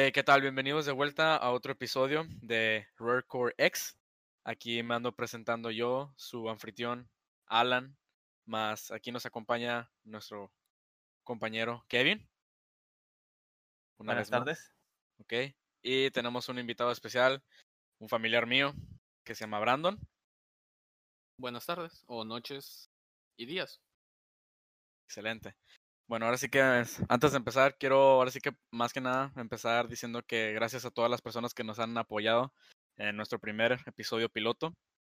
Eh, ¿Qué tal? Bienvenidos de vuelta a otro episodio de Rarecore X. Aquí me ando presentando yo, su anfitrión Alan, más aquí nos acompaña nuestro compañero Kevin. Una Buenas tardes. Ok. Y tenemos un invitado especial, un familiar mío, que se llama Brandon. Buenas tardes, o noches y días. Excelente. Bueno, ahora sí que antes de empezar, quiero ahora sí que más que nada empezar diciendo que gracias a todas las personas que nos han apoyado en nuestro primer episodio piloto,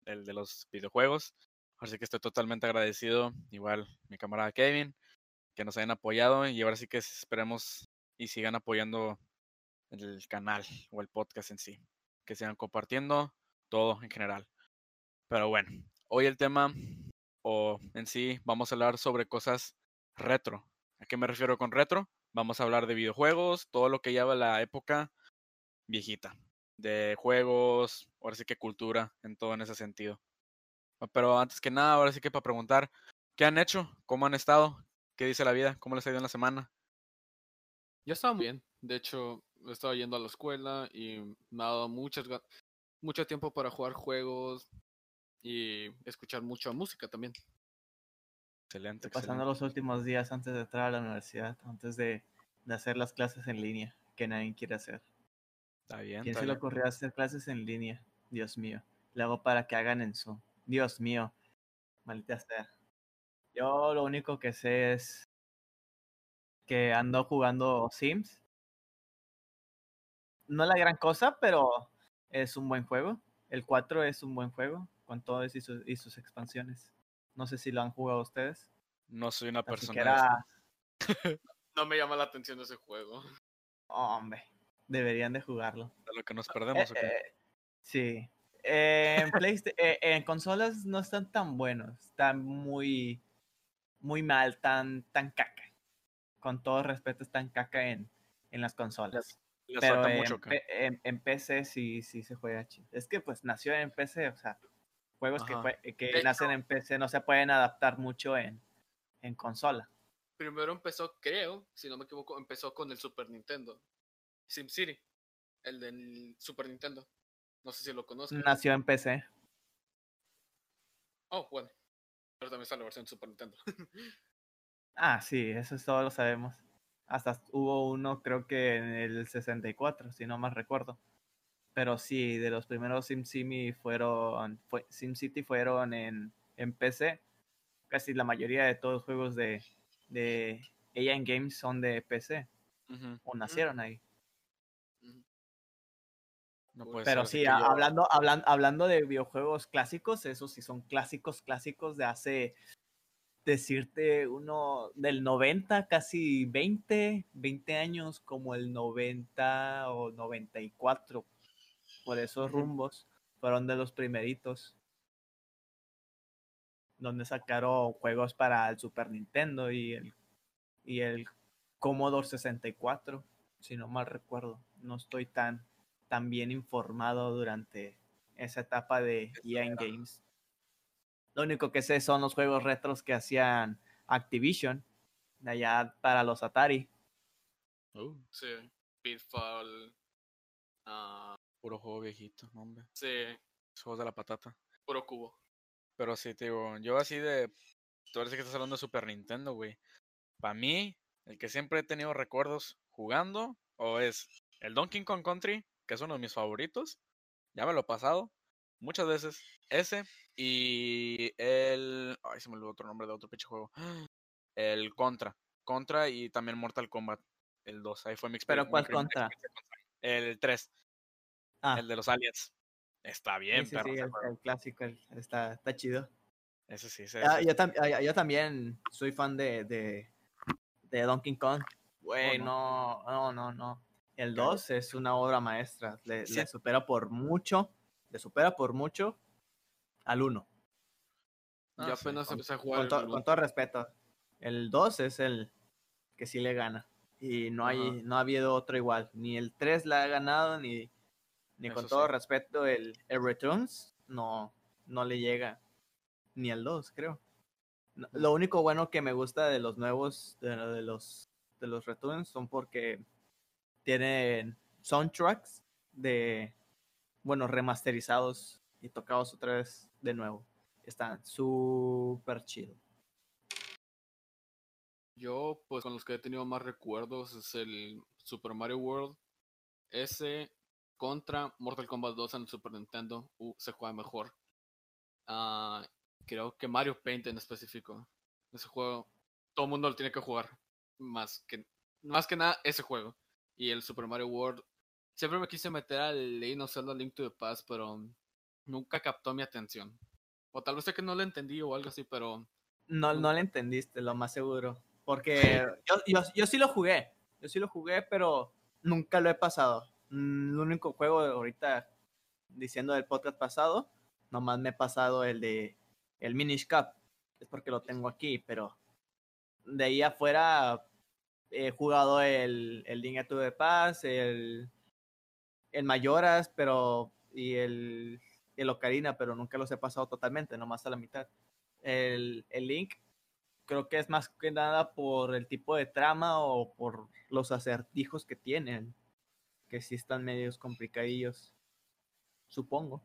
el de los videojuegos. Así que estoy totalmente agradecido, igual mi camarada Kevin, que nos hayan apoyado y ahora sí que esperemos y sigan apoyando el canal o el podcast en sí, que sigan compartiendo todo en general. Pero bueno, hoy el tema o en sí vamos a hablar sobre cosas retro, ¿A qué me refiero con retro? Vamos a hablar de videojuegos, todo lo que lleva la época viejita, de juegos, ahora sí que cultura, en todo en ese sentido. Pero antes que nada, ahora sí que para preguntar, ¿qué han hecho? ¿Cómo han estado? ¿Qué dice la vida? ¿Cómo les ha ido en la semana? Yo estaba muy bien. De hecho, he estado yendo a la escuela y me ha dado muchas, mucho tiempo para jugar juegos y escuchar mucha música también. Excelente. Pasando los últimos días antes de entrar a la universidad, antes de, hacer las clases en línea, que nadie quiere hacer. Está bien. ¿Quién se le ocurrió hacer clases en línea? Dios mío. Le hago para que hagan en Zoom. Dios mío. Maldita sea. Yo lo único que sé es que ando jugando Sims. No es la gran cosa, pero es un buen juego. El 4 es un buen juego, con todas y sus expansiones. No sé si lo han jugado ustedes. No soy una persona. no me llama la atención ese juego. hombre, deberían de jugarlo. De lo que nos perdemos. Eh, eh, sí. en, eh, en consolas no están tan buenos. Están muy, muy mal, tan, tan caca. Con todo respeto, están caca en, en las consolas. Pero en, en, PC sí, sí se juega chido. Es que pues nació en PC, o sea, Juegos que, que nacen en PC no se pueden adaptar mucho en, en consola. Primero empezó, creo, si no me equivoco, empezó con el Super Nintendo. SimCity, el del Super Nintendo. No sé si lo conocen. Nació en PC. Oh, bueno. Pero también está la versión de Super Nintendo. ah, sí, eso es todo lo sabemos. Hasta hubo uno, creo que en el 64, si no más recuerdo. Pero sí, de los primeros SimCity fueron, fue, SimCity fueron en, en PC. Casi la mayoría de todos los juegos de, de AN Games son de PC. O nacieron ahí. Pero sí, hablando, hablando, hablando de videojuegos clásicos, esos sí son clásicos, clásicos de hace, decirte, uno del 90, casi 20, 20 años, como el 90 o 94 por esos rumbos, fueron de los primeritos. Donde sacaron juegos para el Super Nintendo y el, y el Commodore 64, si no mal recuerdo. No estoy tan, tan bien informado durante esa etapa de EA Games. Lo único que sé son los juegos retros que hacían Activision, de allá para los Atari. Oh. Sí, Pitfall, uh, Puro juego viejito, hombre. Sí. Juegos de la patata. Puro cubo. Pero sí, te digo, yo así de. Tú eres que estás hablando de Super Nintendo, güey. Para mí, el que siempre he tenido recuerdos jugando, o es el Donkey Kong Country, que es uno de mis favoritos. Ya me lo he pasado muchas veces. Ese y el. Ay, se me olvidó otro nombre de otro pinche juego. El Contra. Contra y también Mortal Kombat. El 2. Ahí fue mi experiencia. ¿Pero cuál Contra? El 3. Ah. El de los aliens. Está bien, sí, sí, el, clásico, está, está chido. Ese sí, sí, ah, yo, ah, yo, también soy fan de, de, de Donkey Kong. Güey, no, no, no, no. El 2 es una obra maestra. Le, supera por mucho, le supera por mucho al 1. yo apenas empecé a jugar. Con, con, todo respeto. El 2 es el que sí le gana. Y no hay, no ha habido otro igual. Ni el 3 la ha ganado, ni ni con todo respeto, el, el, Returns no, no le llega ni al 2, creo. lo único bueno que me gusta de los nuevos, de, los, de los Returns, son porque tienen soundtracks de, bueno, remasterizados y tocados otra vez de nuevo. Están súper chido. Yo, pues con los que he tenido más recuerdos es el Super Mario World. Ese contra Mortal Kombat 2 en el Super Nintendo uh, se juega mejor. Ah, creo que Mario Paint en específico. Ese juego, todo el mundo lo tiene que jugar. Más que, más que nada ese juego. Y el Super Mario World. Siempre me quise meter al Legend of Zelda Link to the Past, pero nunca captó mi atención. O tal vez sé que no lo entendí o algo así, pero... No, no le entendiste, lo más seguro. Porque yo, yo, yo sí lo jugué. Yo sí lo jugué, pero nunca lo he pasado. Mm, El único juego de ahorita, diciendo del podcast pasado, nomás me he pasado el de el Minish Cup. Es porque lo tengo aquí, pero de ahí afuera he jugado el, el to the Past, el, el Mayoras, pero y el, el Ocarina, pero nunca los he pasado totalmente, nomás a la mitad. El, el Link creo que es más que nada por el tipo de trama o por los acertijos que tienen, que sí están medios complicadillos, supongo.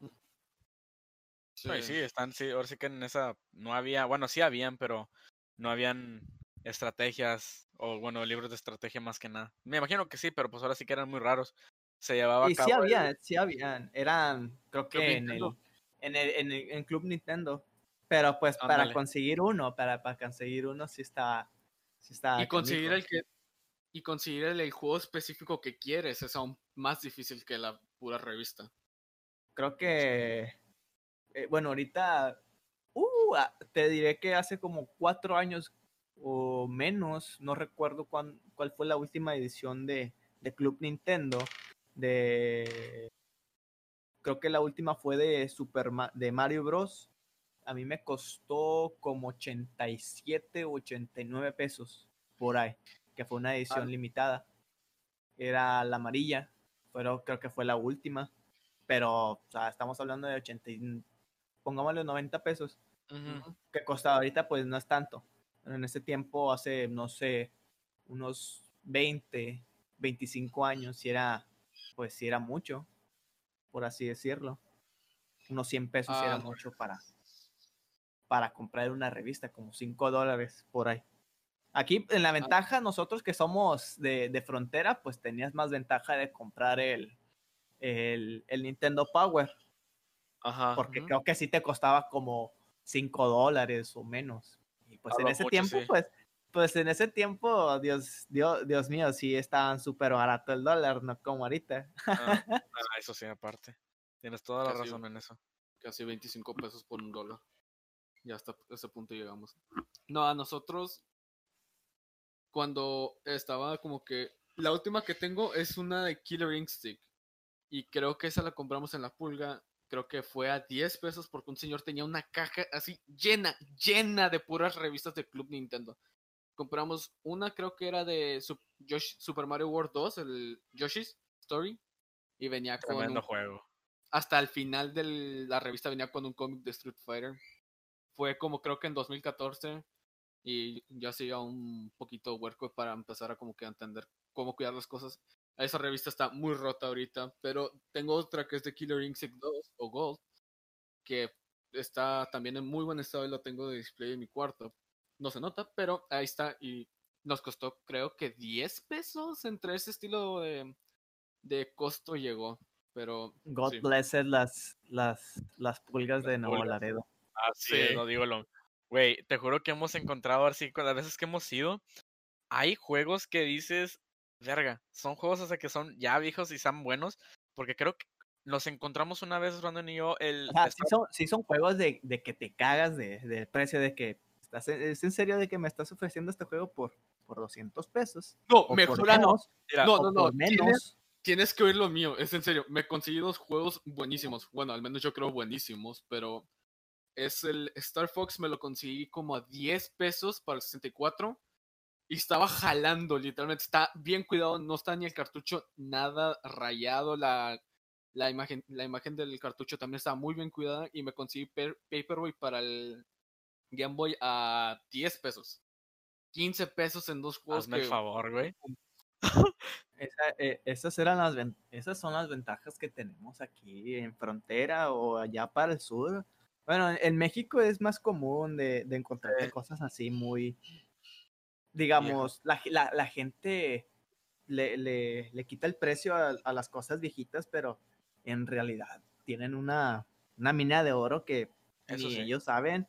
Sí. sí, están, sí, ahora sí que en esa no había, bueno, sí habían, pero no habían estrategias o, bueno, libros de estrategia más que nada. Me imagino que sí, pero pues ahora sí que eran muy raros. Se llevaba Y a cabo sí el- había, sí habían, eran, creo que en el, en el, en el en Club Nintendo, pero pues para conseguir uno, para, para conseguir uno sí está, sí está y conseguir el que y conseguir el, el juego específico que quieres es aún más difícil que la pura revista. creo que, eh, bueno, ahorita, uh, ah, te diré que hace como cuatro años o menos, no recuerdo cuán- cuál fue la última edición de, de Club Nintendo, de, creo que la última fue de Super de Mario Bros. A mí me costó como 87 o 89 pesos por ahí, que fue una edición Ah. limitada. Era la amarilla, pero creo que fue la última pero o sea, estamos hablando de 80, y- pongámosle 90 pesos, que costaba ahorita pues no es tanto. Pero en ese tiempo, hace, no sé, unos 20, 25 años, si era, pues si era mucho, por así decirlo. Unos 100 pesos Ah, era no. mucho para, para comprar una revista, como 5 dólares por ahí. Aquí en la ventaja, nosotros que somos de, de frontera, pues tenías más ventaja de comprar el, el, el Nintendo Power, Ajá. porque creo que sí te costaba como 5 dólares o menos. Y pues en ese mucho, tiempo, sí. pues, pues en ese tiempo, Dios, Dios, Dios mío, sí estaban súper barato el dólar, no como ahorita. Ah, ah, eso sí, aparte. Tienes toda la Casi razón en eso. Casi 25 pesos por un dólar. Ya hasta ese punto llegamos. No, a nosotros, cuando estaba como que... La última que tengo es una de Killer Instinct. Y creo que esa la compramos en la pulga. Creo que fue a 10 pesos porque un señor tenía una caja así llena, llena de puras revistas de Club Nintendo. Compramos una, creo que era de Super Mario World 2, el Yoshi's Story. Y venía con Tremendo un- juego. hasta el final de la revista venía con un cómic de Street Fighter. Fue como creo que en 2014 y ya hacía un poquito huerco para empezar a como que entender cómo cuidar las cosas. Esa revista está muy rota ahorita, pero tengo otra que es de Killer Instinct 2 o Gold, que está también en muy buen estado y lo tengo de display en mi cuarto. No se nota, pero ahí está y nos costó creo que 10 pesos entre ese estilo de, de costo llegó. Pero God sí. blessed las, las, las pulgas de Nuevo. Laredo. Así Sí. no digo lo. Güey, te juro que hemos encontrado así con las veces que hemos ido. Hay juegos que dices, verga, son juegos hasta que son ya viejos y están buenos. Porque creo que nos encontramos una vez, Brandon y yo, el. Sea, sí son, sí son juegos de, de que te cagas de, del precio de que estás, es en serio de que me estás ofreciendo este juego por, por 200 pesos. No, ah, no. menos, Mira, No, no, no. por Tienes, menos. tienes que oír lo mío. Es en serio. Me conseguí dos juegos buenísimos. Bueno, al menos yo creo buenísimos. Pero es el Star Fox. Me lo conseguí como a 10 pesos para el 64. Y estaba jalando, literalmente. Está bien cuidado. No está ni el cartucho nada rayado. La, la, imagen, la imagen del cartucho también está muy bien cuidada. Y me conseguí Per- Paperboy para el Game Boy a 10 pesos. 15 pesos en dos juegos. hazme el favor, güey. Esa- eh, esas, eran las, esas son las ventajas que tenemos aquí en frontera o allá para el sur. Bueno, en- México es más común de, de encontrarte cosas así muy, digamos, la, la- la gente le, le- le quita el precio a, a las cosas viejitas, pero en realidad tienen una, una mina de oro que Eso ni sí. ellos saben.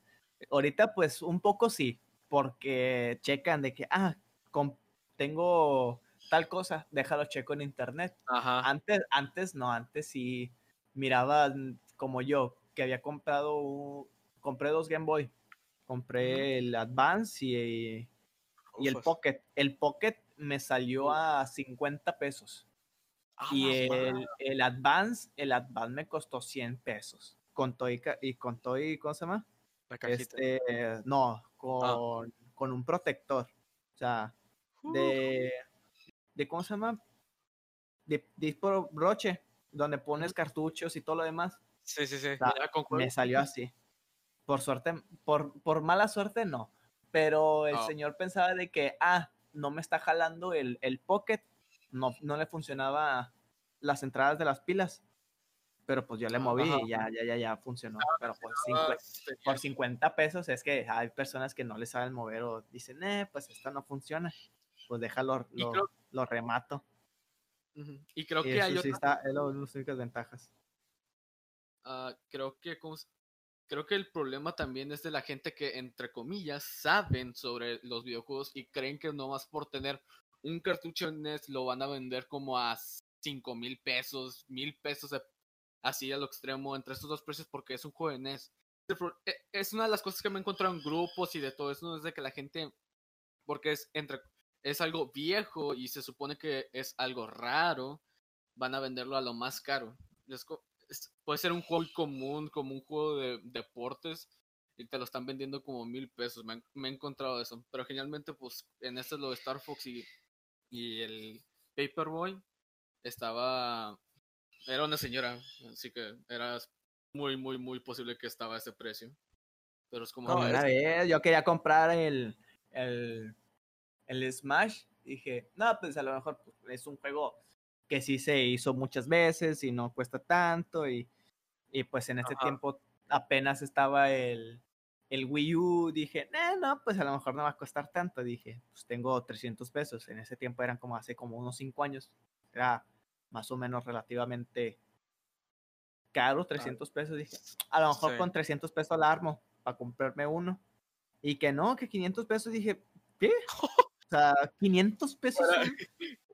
Ahorita pues un poco sí, porque checan de que, ah, com- tengo tal cosa, déjalo checo en internet. Ajá. Antes, antes no, antes sí miraba como yo, que había comprado, un- compré dos Game Boy. Compré el Advance y, y el. Pocket. El Pocket me salió a 50 pesos. Ah, Y el, el Advance, el Advance me costó 100 pesos. Con todo y, con todo y, ¿cómo se llama? La cajita. Este, no, con, con un protector. O sea, de, de ¿cómo se llama? De, de broche, donde pones cartuchos y todo lo demás. Sí, sí, sí. con Me salió así. Por suerte, por, por mala suerte no. Pero el Ah. señor pensaba de que, ah, no me está jalando el, el pocket. No, no le funcionaba las entradas de las pilas. Pero pues yo le moví ajá. y ya, ya, ya, ya funcionó. Pero pues Ah, cincue- tenía- por 50 pesos es que hay personas que no le saben mover o dicen, eh, pues esto no funciona. Pues déjalo, lo, creo- lo remato. Y creo Y que hay sí otra está, es lo- las únicas ventajas. Ah, creo que ¿cómo se- creo que el problema también es de la gente que entre comillas saben sobre los videojuegos y creen que nomás por tener un cartucho en NES lo van a vender como a cinco mil pesos, mil pesos así a lo extremo entre estos dos precios porque es un juego pro- e- Es una de las cosas que me he encontrado en grupos y de todo eso, es de que la gente, porque es entre es algo viejo y se supone que es algo raro, van a venderlo a lo más caro. Es es- puede ser un juego común, como un juego de deportes, y te lo están vendiendo como mil pesos. Me, han- me he encontrado eso. Pero generalmente, pues, en este lo de Star Fox y, y el Paperboy estaba. Era una señora, así que era muy, muy, muy posible que estaba a ese precio. Pero es como. No, que- Una vez yo quería comprar el, el, el Smash. Dije, no, pues a lo mejor pues, es un juego que sí se hizo muchas veces y no cuesta tanto. Y, y pues en este Ajá. tiempo apenas estaba el, el Wii U. Dije, eh, no, pues a lo mejor no va a costar tanto. Dije, pues tengo 300 pesos. En ese tiempo eran como hace como unos 5 años. Era más o menos relativamente caro, 300 pesos. Dije, a lo mejor Sí. con 300 pesos la armo para comprarme uno. Y que no, que 500 pesos. Dije, ¿qué? O sea, 500 pesos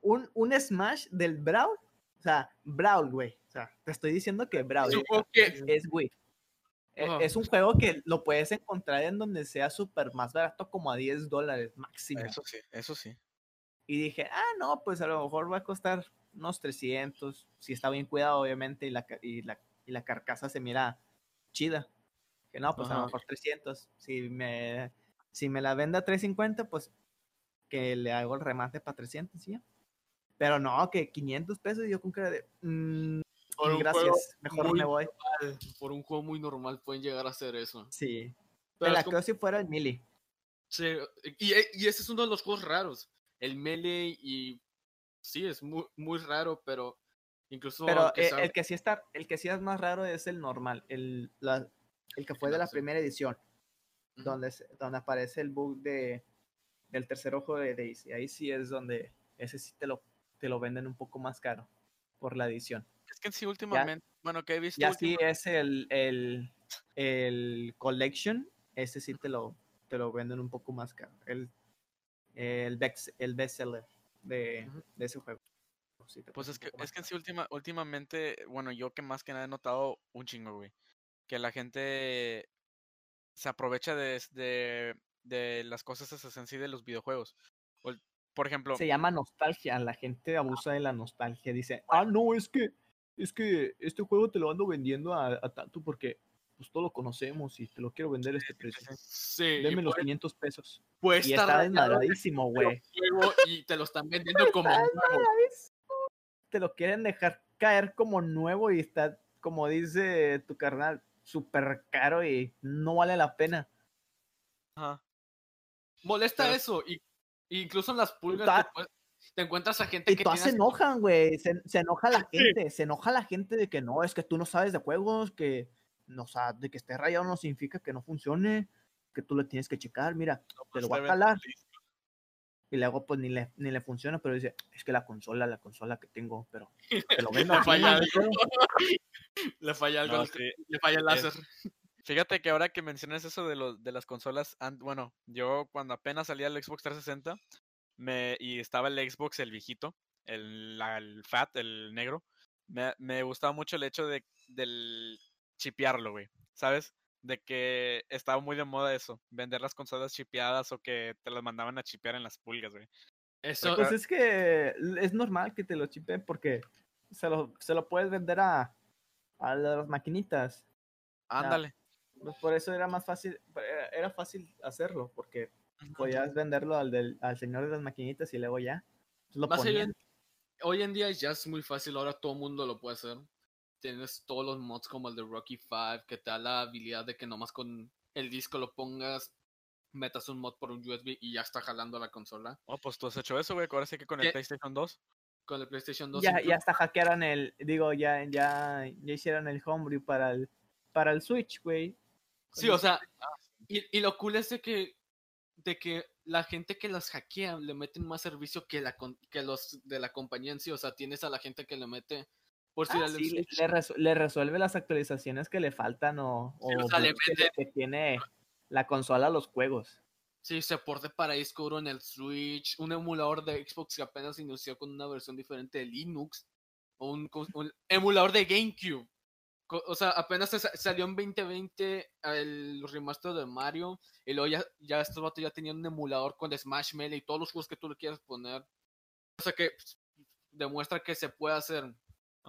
un, un Smash del Brawl. O sea, Brawl, güey. O sea, te estoy diciendo que Brawl es, güey. e-. Es un juego que lo puedes encontrar en donde sea súper más barato, como a 10 dólares máximo. Eso sí, eso sí. Y dije, ah, no, pues a lo mejor va a costar unos 300, si está bien cuidado, obviamente, y la, y la, y la carcasa se mira chida. Que no, pues a lo mejor 300. Si me, si me la vende a 350, pues que le hago el remate para 300, ¿sí? Pero no, que 500 pesos, yo con cara de, mm, Por gracias, mejor muy me voy. por un juego muy normal pueden llegar a hacer eso. Sí. Pero la como- creo si fuera el Mili. Sí, y, e- y ese es uno de los juegos raros. El Melee y sí, es muy, muy raro, pero incluso Pero eh, el que sí está, el que sí es más raro es el normal, el, la- el que fue de la primera edición. Donde, donde aparece el bug de, del tercer ojo de Daisy. Ahí sí es donde ese sí te lo, te lo venden un poco más caro por la edición. Es que sí, últimamente, bueno, que he visto. Y así última- es el, el, el Collection, ese sí te lo, te lo venden un poco más caro. El, el, bex- el bestseller de, de ese juego. Sí Pues es que, es que en sí, última, últimamente, bueno, yo que más que nada he notado un chingo, güey. Que la gente se aprovecha de, de, de las cosas esas en sí de los videojuegos. Por ejemplo, se llama nostalgia. La gente abusa de la nostalgia. Dice, ah, no, es que, es que este juego te lo ando vendiendo a, a tanto porque pues todo lo conocemos y te lo quiero vender a este precio. sí, Deme los puede, 500 pesos. puede Y está desmadradísimo, güey. y te lo están vendiendo como nuevo. Te lo quieren dejar caer como nuevo y está, como dice tu carnal, súper caro y no vale la pena. ajá, Molesta Pero- eso, y incluso en las pulgas Ta- te encuentras a gente Y que todas se enojan, güey. Se, se enoja la gente. Se enoja la gente de que no, es que tú no sabes de juegos, que no, o sea, de que esté rayado no significa que no funcione, que tú le tienes que checar. Mira, te lo voy a jalar. Y luego, pues ni le, ni le funciona, pero dice, es que la consola, la consola que tengo, pero te lo vendo. Le falla no algo. pedo". Le falla algo, No, al- sí. le falla el láser. Fíjate que ahora que mencionas eso de, los de las consolas, bueno, yo cuando apenas salía el Xbox 360 me, y estaba el Xbox, el viejito, el, la- el Fat, el negro, me, me gustaba mucho el hecho de del chipearlo, güey, ¿sabes? De que estaba muy de moda eso, vender las consolas chipeadas o que te las mandaban a chipear en las pulgas, güey. Eso, Pues es que es normal que te lo chipen porque se lo, se lo puedes vender a, a las maquinitas. Ándale. Pues por eso era más fácil, era, fácil hacerlo, porque podías venderlo al, del, al señor de las maquinitas y luego ya pues, lo hoy en día ya es muy fácil, ahora todo el mundo lo puede hacer. Tienes todos los mods como el de Rocky 5 que te da la habilidad de que nomás con el disco lo pongas, metas un mod por un USB y ya está jalando la consola. Oh, pues tú has hecho eso, güey, ahora sí que con el. PlayStation 2. Con el PlayStation 2 Ya, incluso- ya hasta hackearon el, digo, ya, ya, ya hicieron el homebrew para el, para el Switch, güey. Sí, o sea, y, y lo cool es de que, de que la gente que las hackea le meten más servicio que, la, que los de la compañía en sí. O sea, tienes a la gente que le mete por si Ah, sí, le, Switch- le resu- le resuelve las actualizaciones que le faltan o, Sí, o o sea, le bugs que, tiene la consola a los juegos. Sí, se porte para disco duro en el Switch, un emulador de Xbox que apenas inició con una versión diferente de Linux, o un emulador de GameCube. O sea, apenas salió en 2020 el remaster de Mario, y luego ya, ya estos vatos ya tenían un emulador con Smash Melee y todos los juegos que tú le quieras poner. O sea que pues, demuestra que se puede hacer.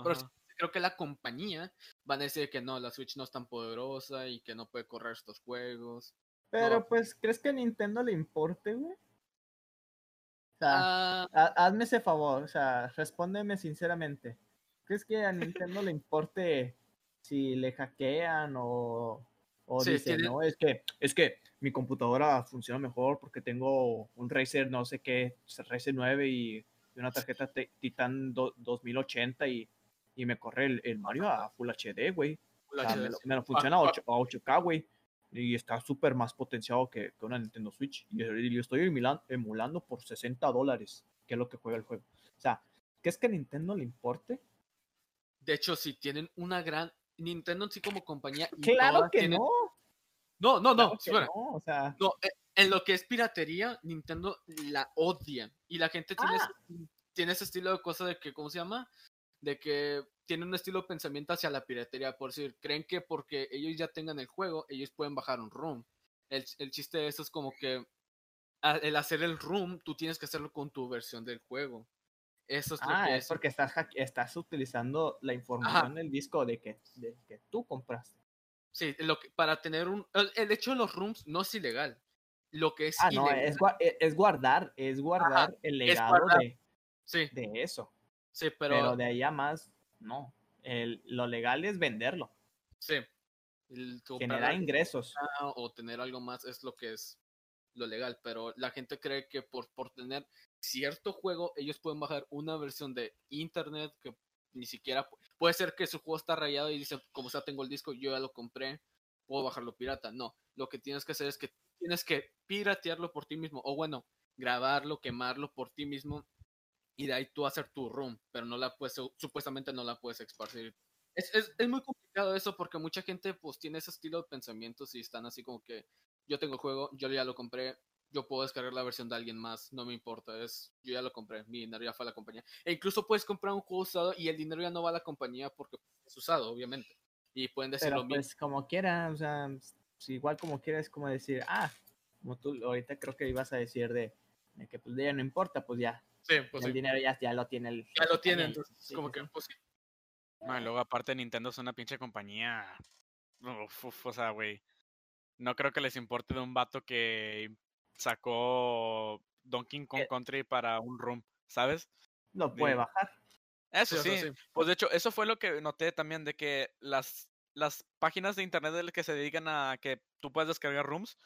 Pero creo que la compañía van a decir que no, la Switch no es tan poderosa y que no puede correr estos juegos. Pero No. pues, ¿crees que a Nintendo le importe, güey? O sea, Ah, ha- hazme ese favor, o sea, respóndeme sinceramente. ¿Crees que a Nintendo le importe si le hackean o, o Sí, dice, tiene- no, es que, es que mi computadora funciona mejor porque tengo un Razer no sé qué, Razer 9 y una tarjeta Titan do- 2080 y, y me corre el, el Mario a Full HD, güey. O sea, me, lo, sí. me lo funciona a, ah. 8, a 8K, güey. Y está súper más potenciado que, que una Nintendo Switch. Y yo, estoy emula- emulando por 60 dólares, que es lo que juega el juego. O sea, ¿qué es que a Nintendo le importe? De hecho, si tienen una gran. Nintendo en sí como compañía. y Claro que tienen- no. No, no, no. claro O sea, No, eh, en lo que es piratería, Nintendo la odia. Y la gente tiene, Ah. ese, tiene ese estilo de cosa de que, ¿cómo se llama? De que tiene un estilo de pensamiento hacia la piratería. Por decir, creen que porque ellos ya tengan el juego, ellos pueden bajar un ROM. El, el chiste de eso es como que a- el hacer el ROM, tú tienes que hacerlo con tu versión del juego. Eso es ah, que es porque estás, estás utilizando la información del disco de que, de que tú compraste. Sí, lo que, para tener un... El, hecho de los rooms no es ilegal. Lo que es Ah, no, ilegal... es, gua- e- es guardar, es guardar el legado guardar. de, Sí, de eso. sí, Pero, pero... de ahí a más, no. El, lo legal es venderlo, Sí. El generar ingresos. o tener algo más es lo que es lo legal, pero la gente cree que por, por tener cierto juego ellos pueden bajar una versión de internet que ni siquiera pu- puede ser que su juego está rayado y dice como ya tengo el disco yo ya lo compré puedo bajarlo pirata no lo que tienes que hacer es que tienes que piratearlo por ti mismo o bueno grabarlo quemarlo por ti mismo y de ahí tú hacer tu room pero no la puedes supuestamente no la puedes esparcir. Es, es, es muy complicado eso porque mucha gente pues tiene ese estilo de pensamientos y están así como que yo tengo el juego, yo ya lo compré, yo puedo descargar la versión de alguien más, no me importa, es yo ya lo compré, mi dinero ya fue a la compañía. E incluso puedes comprar un juego usado y el dinero ya no va a la compañía porque es usado, obviamente. Y pueden decir Pero lo mismo. pues como quiera, o sea, igual como quiera es como decir, ah, como tú ahorita creo que ibas a decir de, de que pues ya no importa, pues ya, Sí, pues el sí, dinero ya, ya lo tiene el... ya lo compañía. entonces Sí, como sí, que sí. pues sí. No, y luego aparte Nintendo es una pinche compañía. Uf, uf, o sea, güey. No creo que les importe de un vato que sacó Donkey Kong Eh. Country para un room, ¿sabes? Lo puede de- bajar. Eso Sí, sí. sí. Pues de hecho, eso fue lo que noté también de que las, las páginas de internet de las que se dedican a que tú puedes descargar rooms,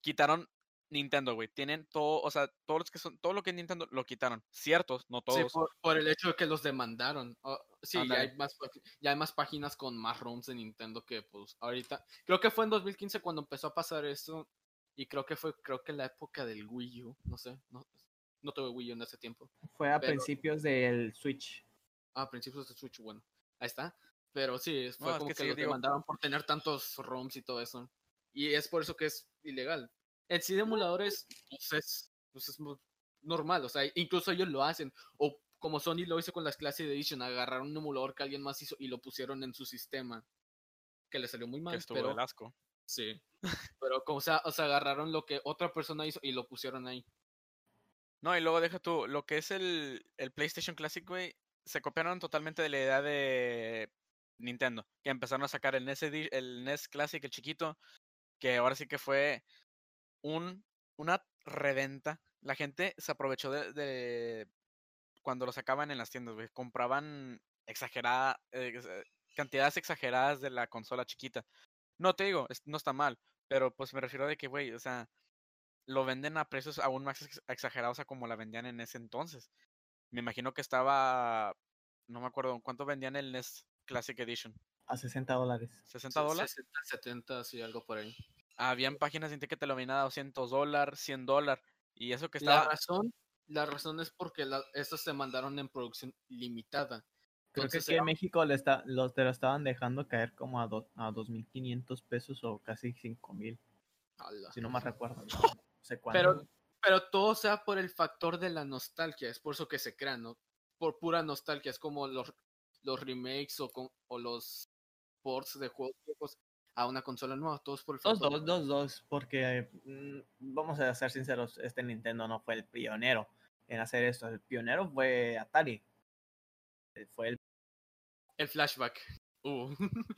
quitaron Nintendo, güey. Tienen todo, o sea, todos los que son, todo lo que es Nintendo lo quitaron. Ciertos, no Sí, todos. por, por el hecho de que los demandaron. Oh, sí, ya hay, más, ya hay más páginas con más ROMs de Nintendo que pues ahorita. Creo que fue en 2015 cuando empezó a pasar esto. Y creo que fue, creo que en la época del Wii U, no sé, no, no tuve Wii U en ese tiempo. Fue a Pero- principios del Switch. Ah, a principios de Switch, bueno, ahí está. Pero sí, fue No, es como que que, sí, los digo- demandaron por tener tantos ROMs y todo eso. Y es por eso que es ilegal. En sí de emuladores, pues es, pues es normal, o sea, incluso ellos lo hacen. O como Sony lo hizo con las Classic Edition, agarraron un emulador que alguien más hizo y lo pusieron en su sistema. Que le salió muy que mal, estuvo pero del asco. sí. Pero como sea, o sea, agarraron lo que otra persona hizo y lo pusieron ahí. No, y luego deja tú, lo que es el, el PlayStation Classic, güey, se copiaron totalmente de la idea de Nintendo, que empezaron a sacar el NES, el NES Classic, el chiquito, que ahora sí que fue un, una reventa. La gente se aprovechó de, cuando lo sacaban en las tiendas, güey, compraban exagerada, eh, cantidades exageradas de la consola chiquita. No te digo, no está mal, pero pues me refiero de que, güey, o sea, lo venden a precios aún más ex- exagerados a como la vendían en ese entonces. Me imagino que estaba, no me acuerdo, ¿cuánto vendían el NES Classic Edition? A 60 dólares. ¿60 Se- dólares? 60, 70, sí, algo por ahí. Habían páginas de internet que te lo vendían a 200 dólares, 100 dólares. Y eso que La estaba... razón, la razón es porque la, estos se mandaron en producción limitada. Creo que aquí en México le está, los te lo estaban dejando caer como a, do- a 2.500 pesos o casi 5.000, Ala. si no más recuerdo. No, no sé. Pero, pero todo sea por el factor de la nostalgia, es por eso que se crean, ¿no? Por pura nostalgia, es como los, los remakes o, con- o los ports de juegos viejos a una consola nueva, todos por el Dos, factor. dos, dos, dos, porque mm, vamos a ser sinceros, este Nintendo no fue el pionero en hacer esto. El pionero fue Atari. Eh, Fue el El flashback. Uh.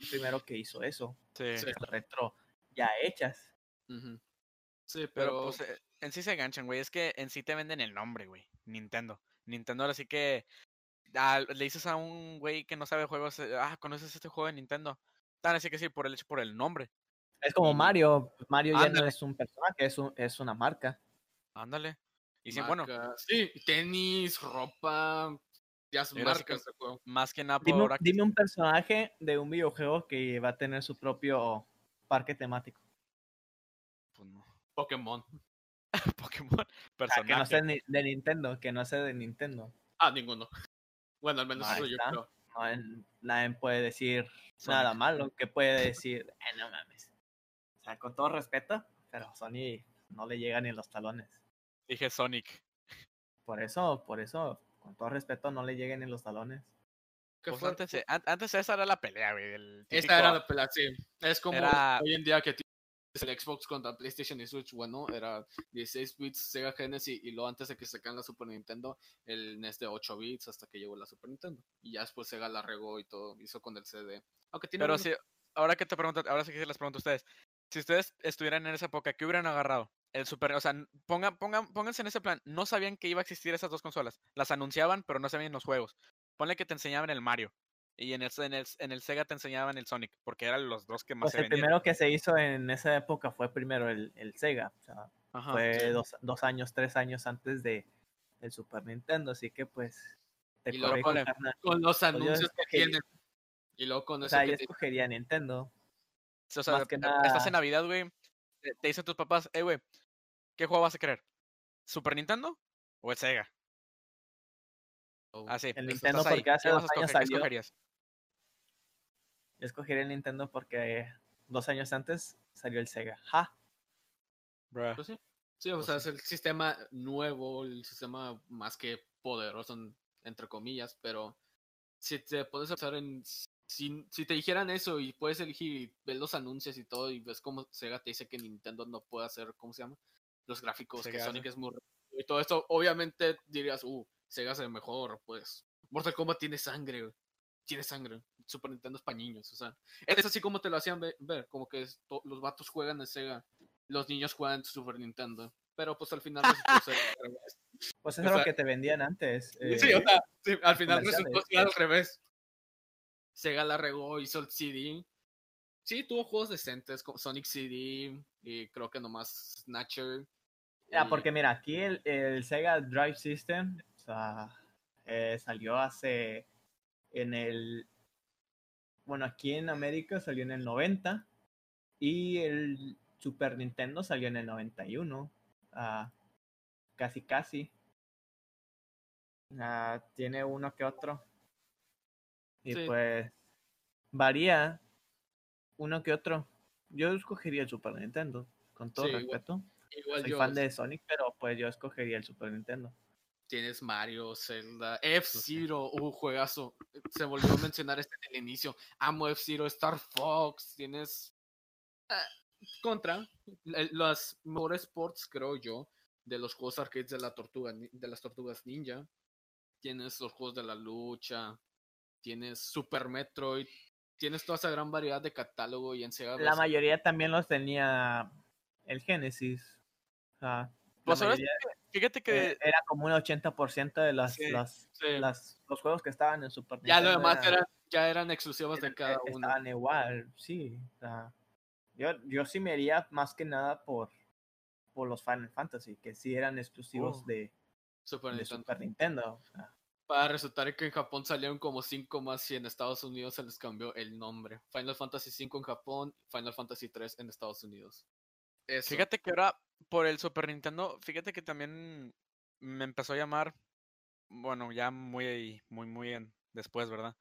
primero que hizo eso. Sí. Las retro ya hechas. Sí, Pero pero, pues eh, en sí se ganchan, güey. Es que en sí te venden el nombre, güey. Nintendo. Nintendo ahora sí que ah, le dices a un güey que no sabe juegos, eh, ah, ¿conoces este juego de Nintendo? Tan así que sí, por el hecho, por el nombre. Es como Mario. Mario ya no Ándale. es un personaje, es, un, es una marca. Ándale. Y sí, bueno. Sí, tenis, ropa, ya son que- marcas de juego. más que nada por Dime, un- ahora que- dime un personaje de un videojuego que va a tener su propio parque temático. pues, no. Pokémon. Pokémon O sea, que no personaje. sea ni- de Nintendo, que no sea de Nintendo. Ah, ninguno. Bueno, al menos Ahí eso yo está. creo. No, en- nadie puede decir Sonic. nada malo, que puede decir, "Eh, no mames. O sea, con todo respeto, pero Sony no le llega ni en los talones. Dije Sonic. Por eso, por eso, con todo respeto, no le lleguen en los talones. ¿Qué Pues fue? antes, an- antes esa era la pelea, güey. del Esta era la pelea, sí. Es como Era- hoy en día que tienes el Xbox contra PlayStation y Switch. Bueno, era 16 bits Sega Genesis y luego antes de que sacan la Super Nintendo, el NES de 8 bits hasta que llegó la Super Nintendo. Y ya después Sega la regó y todo, hizo con el CD. Aunque tiene Pero sí, ahora que te pregunto, ahora sí que les pregunto a ustedes. Si ustedes estuvieran en esa época, ¿qué hubieran agarrado? El Super, o sea, pongan, pongan, pónganse en ese plan. No sabían que iba a existir esas dos consolas. Las anunciaban, pero no sabían los juegos. Ponle que te enseñaban el Mario. Y en el, en el, en el Sega te enseñaban el Sonic, porque eran los dos que más Pues se el vendían. primero que se hizo en esa época fue primero el, el Sega. O sea, Ajá. fue sí. dos, dos años, tres años antes de el Super Nintendo. Así que pues te Y luego con los anuncios que tienen. Y luego con O eso sea, que yo te- escogería Nintendo. O sea, más que eh, nada- estás en Navidad, güey. Te, dicen tus papás, hey, güey, ¿qué juego vas a querer? ¿Super Nintendo o el Sega? Oh, Así. El Nintendo ahí, porque hace ¿qué escogerías? Yo escogería el Nintendo porque dos años antes salió el Sega. ¡Ja! Pues sí. Sí, o sea, es el sistema nuevo, el sistema más que poderoso, en- entre comillas, pero si te puedes pensar en... Si, si te dijeran eso y puedes elegir y ves los anuncios y todo y ves cómo Sega te dice que Nintendo no puede hacer, ¿cómo se llama? Los gráficos, que Sonic es muy... Y todo esto, obviamente dirías, uh, Sega es el mejor, pues. Mortal Kombat tiene sangre, güey. tiene sangre. Super Nintendo es para niños, o sea. Es así como te lo hacían ve- ver, como que los vatos juegan en Sega, los niños juegan en Super Nintendo. Pero pues al final resultó ser al revés. Pues eso es lo que te vendían antes. Sí, eh, o sea, sí, al final resultó ser al revés. Sega la regó, hizo el CD. Sí, tuvo juegos decentes como Sonic CD y creo que nomás Snatcher. Ah, Y- porque mira, aquí el, el Sega Drive System o sea, eh, salió hace en el bueno, aquí en América salió en el 90 y el Super Nintendo salió en el 91. ah, casi casi. Ah, tiene uno que otro. Y Sí. pues varía uno que otro. Yo escogería el Super Nintendo, con todo Sí, respeto. Igual Soy yo, fan de Sonic, pero pues yo escogería el Super Nintendo. tienes Mario, Zelda, F-Zero, uh, juegazo. Se volvió a mencionar este en el inicio. Amo F-Zero, Star Fox, tienes ah, contra el- las mejores ports, creo yo, de los juegos arcades de la tortuga de las tortugas ninja. Tienes los juegos de la lucha, tienes Super Metroid, tienes toda esa gran variedad de catálogo y en Sega La mayoría también los tenía el Genesis. O sea, la Pues ahora Fíjate que eh, era como un 80% de las, Sí, las, sí. las- los juegos que estaban en Super ya lo Nintendo demás ya eran exclusivas de eran- cada uno. Estaban igual, sí. o sea, yo, yo sí me iría más que nada por, por los Final Fantasy, que sí eran exclusivos Oh, de, Super de Nintendo. Super Nintendo. o sea, Para resultar que en Japón salieron como 5 más y en Estados Unidos se les cambió el nombre. Final Fantasy 5 en Japón, Final Fantasy 3 en Estados Unidos. Eso. Fíjate que ahora por el Super Nintendo, fíjate que también me empezó a llamar, bueno, ya muy, muy, muy en- después, ¿verdad?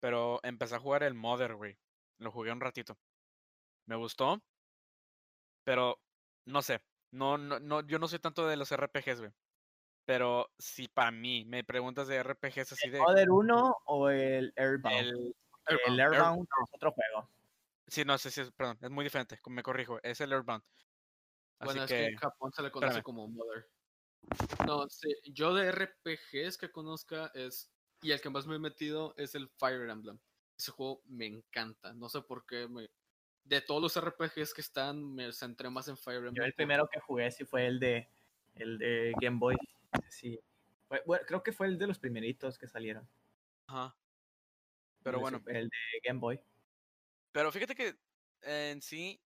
Pero empecé a jugar el Mother, güey. Lo jugué un ratito. Me gustó, pero no sé. No, no, no, yo no soy tanto de los RPGs, güey. Pero si para mí me preguntas de RPGs así de ¿Mother 1 o el Airbound? el, El, Airbound, Airbound es otro juego. sí, no sé si es, perdón, es muy diferente, me corrijo, es el Airbound. Así Bueno, es que, en Japón se le conoce espérame. como Mother. No, sí, yo de RPGs que conozca es. Y el que más me he metido es el Fire Emblem. Ese juego me encanta. No sé por qué. Me, de todos los RPGs que están, me centré más en Fire Emblem. Yo el primero que jugué sí fue el de el de Game Boy. Sí. Bueno, creo que fue el de los primeritos que salieron. ajá. Pero bueno, el de Game Boy. Pero fíjate que en sí,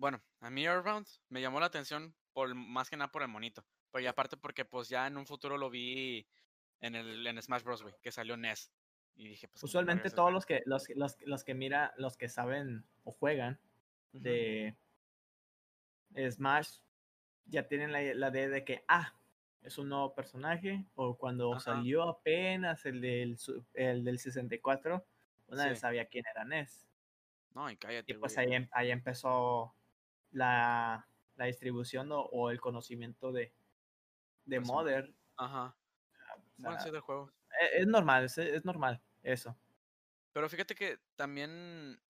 bueno, a mí Earthbound me llamó la atención por más que nada por el monito. Pero y aparte porque pues ya en un futuro lo vi en el en Smash Bros, que salió NES. Y dije, pues ¿cómo Usualmente todos los que los, los, que- los que mira, los que saben o juegan de Smash ya tienen la, la idea de que ah, es un nuevo personaje o cuando Ajá. salió apenas el del el del 64, nadie Sí. sabía quién era Ness. No, y cállate, Y pues ahí, em- ahí empezó la, la distribución o, o el conocimiento de, de Pues, Mother. Ajá. Bueno, sea, sí, del juego. e- es, normal, es, es normal eso. Pero fíjate que también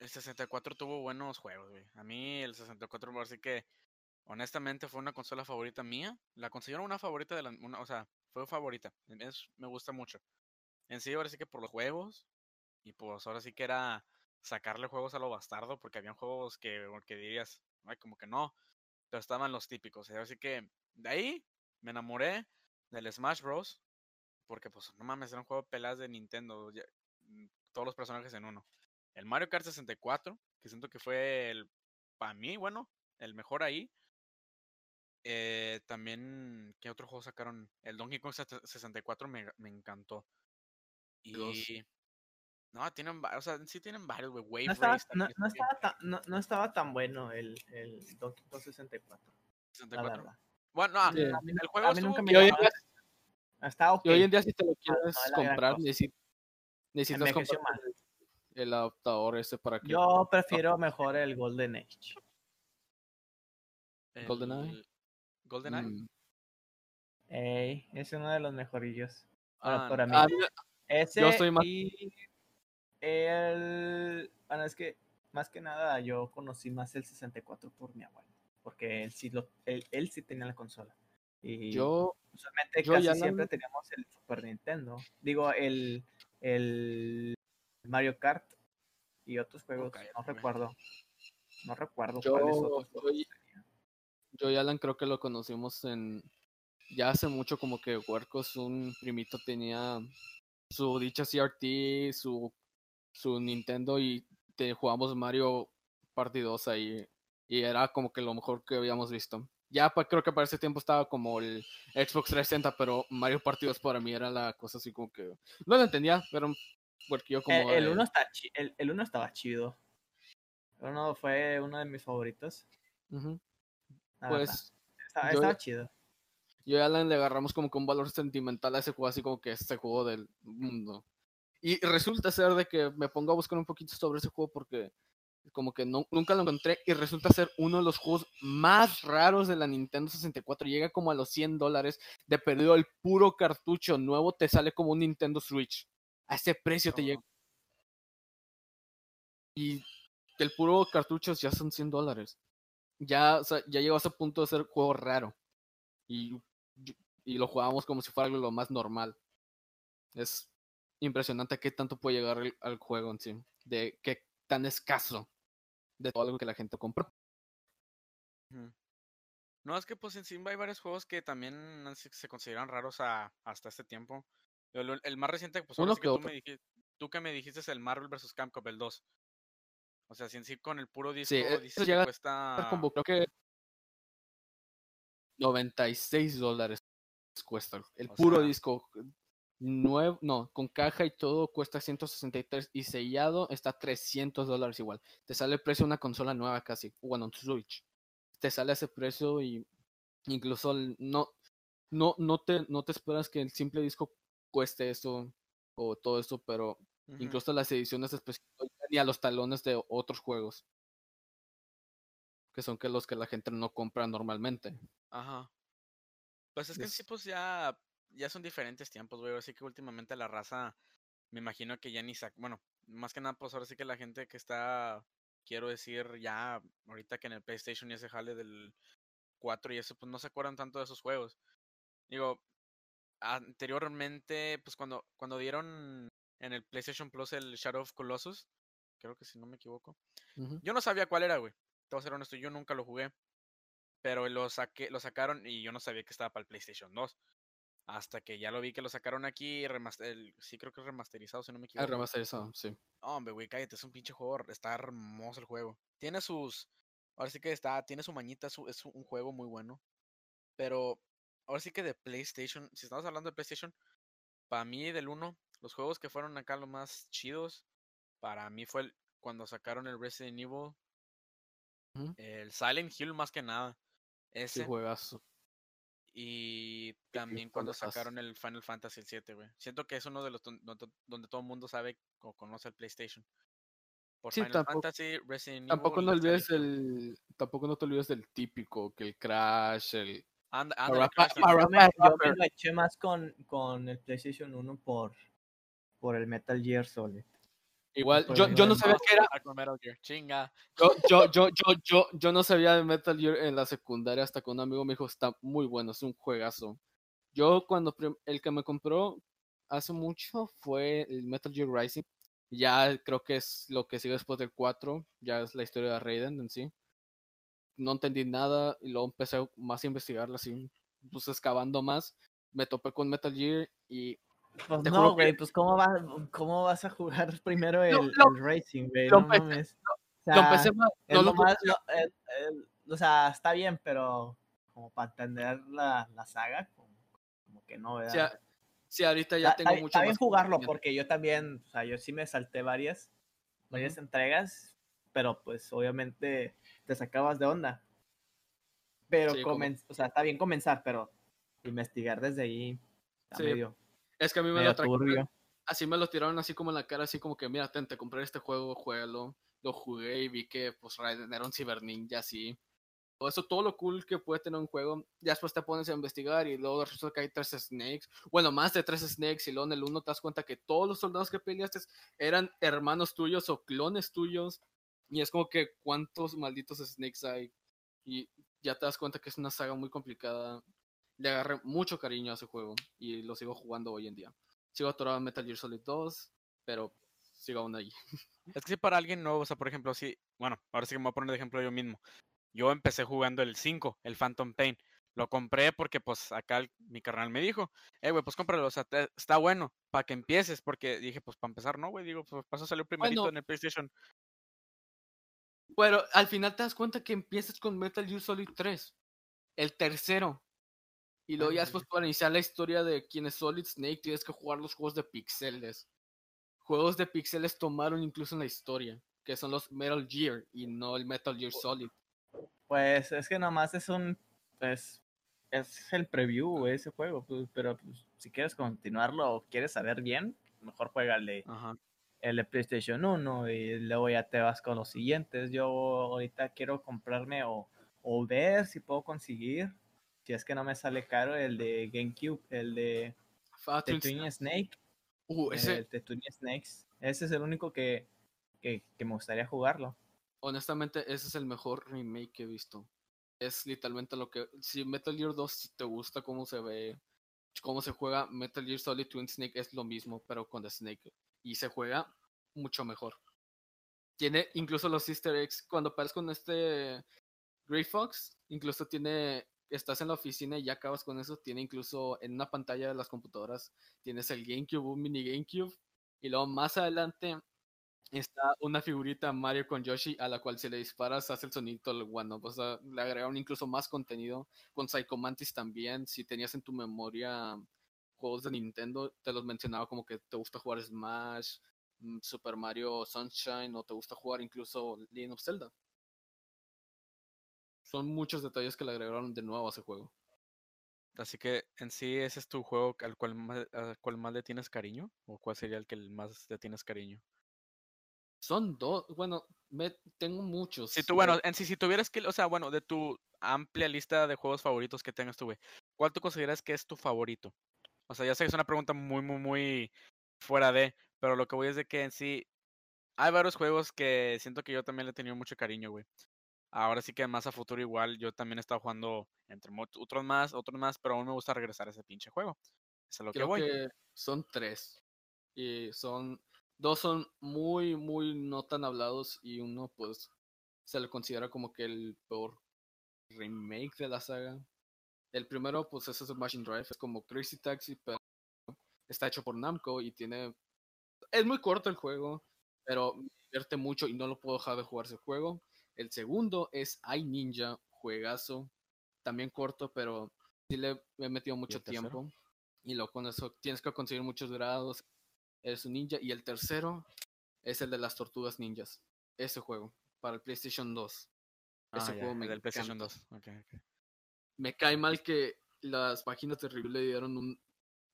el 64 tuvo buenos juegos, güey. A mí el 64, así que honestamente fue una consola favorita mía. La considero una favorita de la, una, o sea, fue favorita. Es, me gusta mucho. En sí, ahora sí que por los juegos. Y pues ahora sí que era sacarle juegos a lo bastardo, porque habían juegos que, que dirías, ay, como que no. Pero estaban los típicos. Y así que de ahí me enamoré del Smash Bros. Porque pues no mames, era un juego de peleas de Nintendo. ya- mm, todos los personajes en uno. El Mario Kart 64, que siento que fue el, para mí, bueno, el mejor ahí. Eh, también, ¿qué otro juego sacaron? El Donkey Kong 64 me, me encantó. Dos. No, tienen, o sea, sí tienen varios, güey. Wave No estaba, Race no, no estaba tan, no, no estaba tan bueno el, el Donkey Kong 64, la 64. verdad. Bueno, no, Sí. A mí, el juego a mí estuvo nunca me Y hoy en llamó día, la- Está ok. y hoy en día si te lo quieres no es la gran comprar, cosa. necesi- necesitas comprar el, el adaptador ese para que... Yo prefiero mejor el Golden Age. GoldenEye. el- GoldenEye. Mm. Ey, es uno de los mejorillos. Ah, para mí. A mí- Ese yo soy más- y el... Bueno, es que más que nada yo conocí más el 64 por mi abuelo. Porque él sí, lo, él, él sí tenía la consola. Y yo, usualmente yo casi no- siempre teníamos el Super Nintendo. Digo, el, el Mario Kart y otros juegos. no recuerdo. No recuerdo Yo- cuáles otros yo- yo y Alan creo que lo conocimos en... Ya hace mucho como que Huercos, un primito, tenía su dicha CRT, su, su Nintendo y te, jugamos Mario Party 2 ahí. Y era como que lo mejor que habíamos visto. Ya pa- creo que para ese tiempo estaba como el Xbox 360, pero Mario Party 2 para mí era la cosa así como que... No lo entendía, pero un puerquillo como... El, el de- uno está chi- el, el uno estaba chido. El uno fue uno de mis favoritos. Pues Estaba, yo- estaba chido. yo y Alan le agarramos como que un valor sentimental a ese juego, así como que este juego del mundo. Y resulta ser de que me pongo a buscar un poquito sobre ese juego porque como que no, nunca lo encontré y resulta ser uno de los juegos más raros de la Nintendo 64. Llega como a los 100 dólares. De perdido el puro cartucho nuevo te sale como un Nintendo Switch. A ese precio te llega. Y el puro cartucho ya son 100 dólares. Ya, o sea, ya llegó a ese punto de ser juego raro. Y, y lo jugábamos como si fuera algo lo más normal. Es impresionante qué tanto puede llegar el- al juego en sí. De qué tan escaso de todo algo que la gente compra. Ujú. No, es que pues en sí hay varios juegos que también se, consideran raros a- hasta este tiempo. El, el más reciente, pues ahora Uno sí que tú, me dijiste, tú que me dijiste es el Marvel vs. Capcom, el 2. O sea, si en sí con el puro disco Sí, e- eso que cuesta... Como creo que 96 dólares cuesta. El O puro sea- disco nuevo, no, con caja y todo cuesta 163 y sellado está 300 dólares igual. Te sale el precio de una consola nueva casi, bueno, un Switch. Te sale ese precio y incluso no, no, no te, no te esperas que el simple disco cueste eso o todo eso, pero incluso las ediciones especiales ni a los talones de otros juegos. Que son que los que la gente no compra normalmente. Ajá. Pues es que en sí, Es- pues ya, ya son diferentes tiempos, güey. Así que últimamente la raza, me imagino que ya ni sac... Bueno, más que nada, pues ahora sí que la gente que está, quiero decir, ya ahorita que en el PlayStation y ese jale del 4 y eso, pues no se acuerdan tanto de esos juegos. Digo, anteriormente, pues cuando, cuando dieron en el PlayStation Plus el Shadow of Colossus, creo que si no me equivoco. Yo no sabía cuál era, güey. Te voy a ser honesto, yo nunca lo jugué. Pero lo saqué, lo sacaron y yo no sabía que estaba para el PlayStation 2. Hasta que ya lo vi que lo sacaron aquí, remaster, el- sí creo que es remasterizado, si no me Ah, equivoco. remasterizado, sí. Hombre, güey, cállate, es un pinche juego, está hermoso el juego. Tiene sus, ahora sí que está, tiene su mañita, su- es un juego muy bueno. Pero ahora sí que de PlayStation, si estamos hablando de PlayStation, para mí del 1, los juegos que fueron acá los más chidos, para mí fue el- cuando sacaron el Resident Evil, el Silent Hill más que nada. Sí, Ese. juegazo. Y también cuando sacaron el Final Fantasy 7, güey. Siento que es uno de los don- donde, donde todo el mundo sabe o conoce el PlayStation. Por Sí, Final tampoco- Fantasy, Resident Tampoco Evil. no olvides el. Tampoco no te olvides del típico, que el Crash, el. Crash Yo me, yo me Rapper. enganché más con, con el PlayStation 1 por, por el Metal Gear Solid. Igual, yo, no, yo no sabía que era. Con Metal Gear, Chinga. Yo, yo, yo, yo, yo, yo no sabía de Metal Gear en la secundaria hasta que un amigo me dijo, está muy bueno, es un juegazo. Yo cuando el que me compró hace mucho fue el Metal Gear Rising. Ya creo que es lo que sigue después del 4, ya es la historia de Raiden en sí. No entendí nada y luego empecé más a investigarla así, pues excavando más. Me topé con Metal Gear y Pues Te no, que- güey, pues ¿cómo, vas ¿cómo vas a jugar primero el, Racing, güey? No mames. O lo sea, empecé más. no lo lo más- lo- el- el- o sea, está bien, pero como para entender la, la saga, como, como que no, ¿verdad? Sí, a- sí, ahorita ya Está- tengo está, mucho está bien más jugarlo, porque yo también, o sea, yo sí me salté varias, varias entregas, pero pues obviamente te sacabas de onda. Pero, Sí, comen- o sea, está bien comenzar, pero investigar desde ahí está Sí, medio, Es que a mí me lo tra- turbio. así me lo tiraron así como en la cara, así como que, mira, ten, te compré este juego, juégalo. Lo jugué y vi que, pues, Raiden era un Cyber Ninja, así. Todo eso, todo lo cool que puede tener un juego. Ya después te pones a investigar y luego resulta que hay tres Snakes. Bueno, más de tres Snakes. Y luego en el uno te das cuenta que todos los soldados que peleaste eran hermanos tuyos o clones tuyos. Y es como que, ¿cuántos malditos Snakes hay? Y ya te das cuenta que es una saga muy complicada. Le agarré mucho cariño a ese juego y lo sigo jugando hoy en día. Sigo atorado en Metal Gear Solid 2, pero sigo aún ahí. Es que si para alguien nuevo, o sea, por ejemplo, si, bueno, ahora sí que me voy a poner de ejemplo yo mismo. Yo empecé jugando el 5, el Phantom Pain. Lo compré porque, pues, acá el- mi carnal me dijo, eh, güey, pues cómpralo, o sea, te- está bueno para que empieces, porque dije, pues, para empezar, no, güey, digo, pues, paso a salir primerito Bueno. en el PlayStation. Pero al final te das cuenta que empiezas con Metal Gear Solid 3. El tercero. Y luego ya después para iniciar la historia de quién es Solid Snake tienes que jugar los juegos de pixeles. Juegos de pixeles tomaron incluso en la historia, que son los Metal Gear y no el Metal Gear Solid. Pues es que nomás es un, pues, es el preview ese juego, pues, pero pues, si quieres continuarlo o quieres saber bien, mejor juega el de, Ajá. el de PlayStation 1 y luego ya te vas con los siguientes. Yo ahorita quiero comprarme o, o ver si puedo conseguir, si es que no me sale caro, el de GameCube, el de Twin Twin Snake. Uh, ese, el de Twin Snakes. Ese es el único que, que, que me gustaría jugarlo. honestamente, ese es el mejor remake que he visto. Es literalmente lo que. Si Metal Gear 2 si te gusta cómo se ve, cómo se juega, Metal Gear Solid Twin Snake es lo mismo, pero con The Snake. Y se juega mucho mejor. Tiene incluso los Easter eggs. Cuando pares con este Grey Fox, incluso tiene. Estás en la oficina y ya acabas con eso. Tiene incluso en una pantalla de las computadoras. Tienes el GameCube, un mini GameCube. Y luego más adelante está una figurita Mario con Yoshi a la cual si le disparas hace el sonido del one O sea, le agregaron incluso más contenido. Con Psycho Mantis también. Si tenías en tu memoria juegos de Nintendo, te los mencionaba como que te gusta jugar Smash, mm, Super Mario Sunshine o te gusta jugar incluso Legend of Zelda. Son muchos detalles que le agregaron de nuevo a ese juego. Así que en sí ese es tu juego al cual más, al cual más le tienes cariño o cuál sería el que más le tienes cariño. Son dos, bueno, me, tengo muchos. Si tú, bueno, en sí, si tuvieras que, o sea, bueno, de tu amplia lista de juegos favoritos que tengas tú, güey, ¿cuál tú consideras que es tu favorito? O sea, ya sé que es una pregunta muy, muy, muy fuera de, pero lo que voy es de que en sí hay varios juegos que siento que yo también le he tenido mucho cariño, güey. Ahora sí que más a futuro igual, yo también he estado jugando entre otros más, otros más, pero aún me gusta regresar a ese pinche juego. Es lo que voy. que son tres. Y son, dos son muy, muy no tan hablados y uno pues se le considera como que el peor remake de la saga. El primero pues es ese Machine Drive, es como Crazy Taxi, pero está hecho por Namco y tiene... Es muy corto el juego, pero me divierte mucho y no lo puedo dejar de jugar ese juego. El segundo es I Ninja, juegazo, también corto, pero sí le he metido mucho el tiempo. Y lo con eso tienes que conseguir muchos grados. Eres un ninja. Y el tercero es el de las tortugas ninjas. Ese juego, para el PlayStation 2. Ah, ese ya, juego el me del PlayStation encanta. 2. ok, ok. Me cae mal que las páginas de review le dieron un,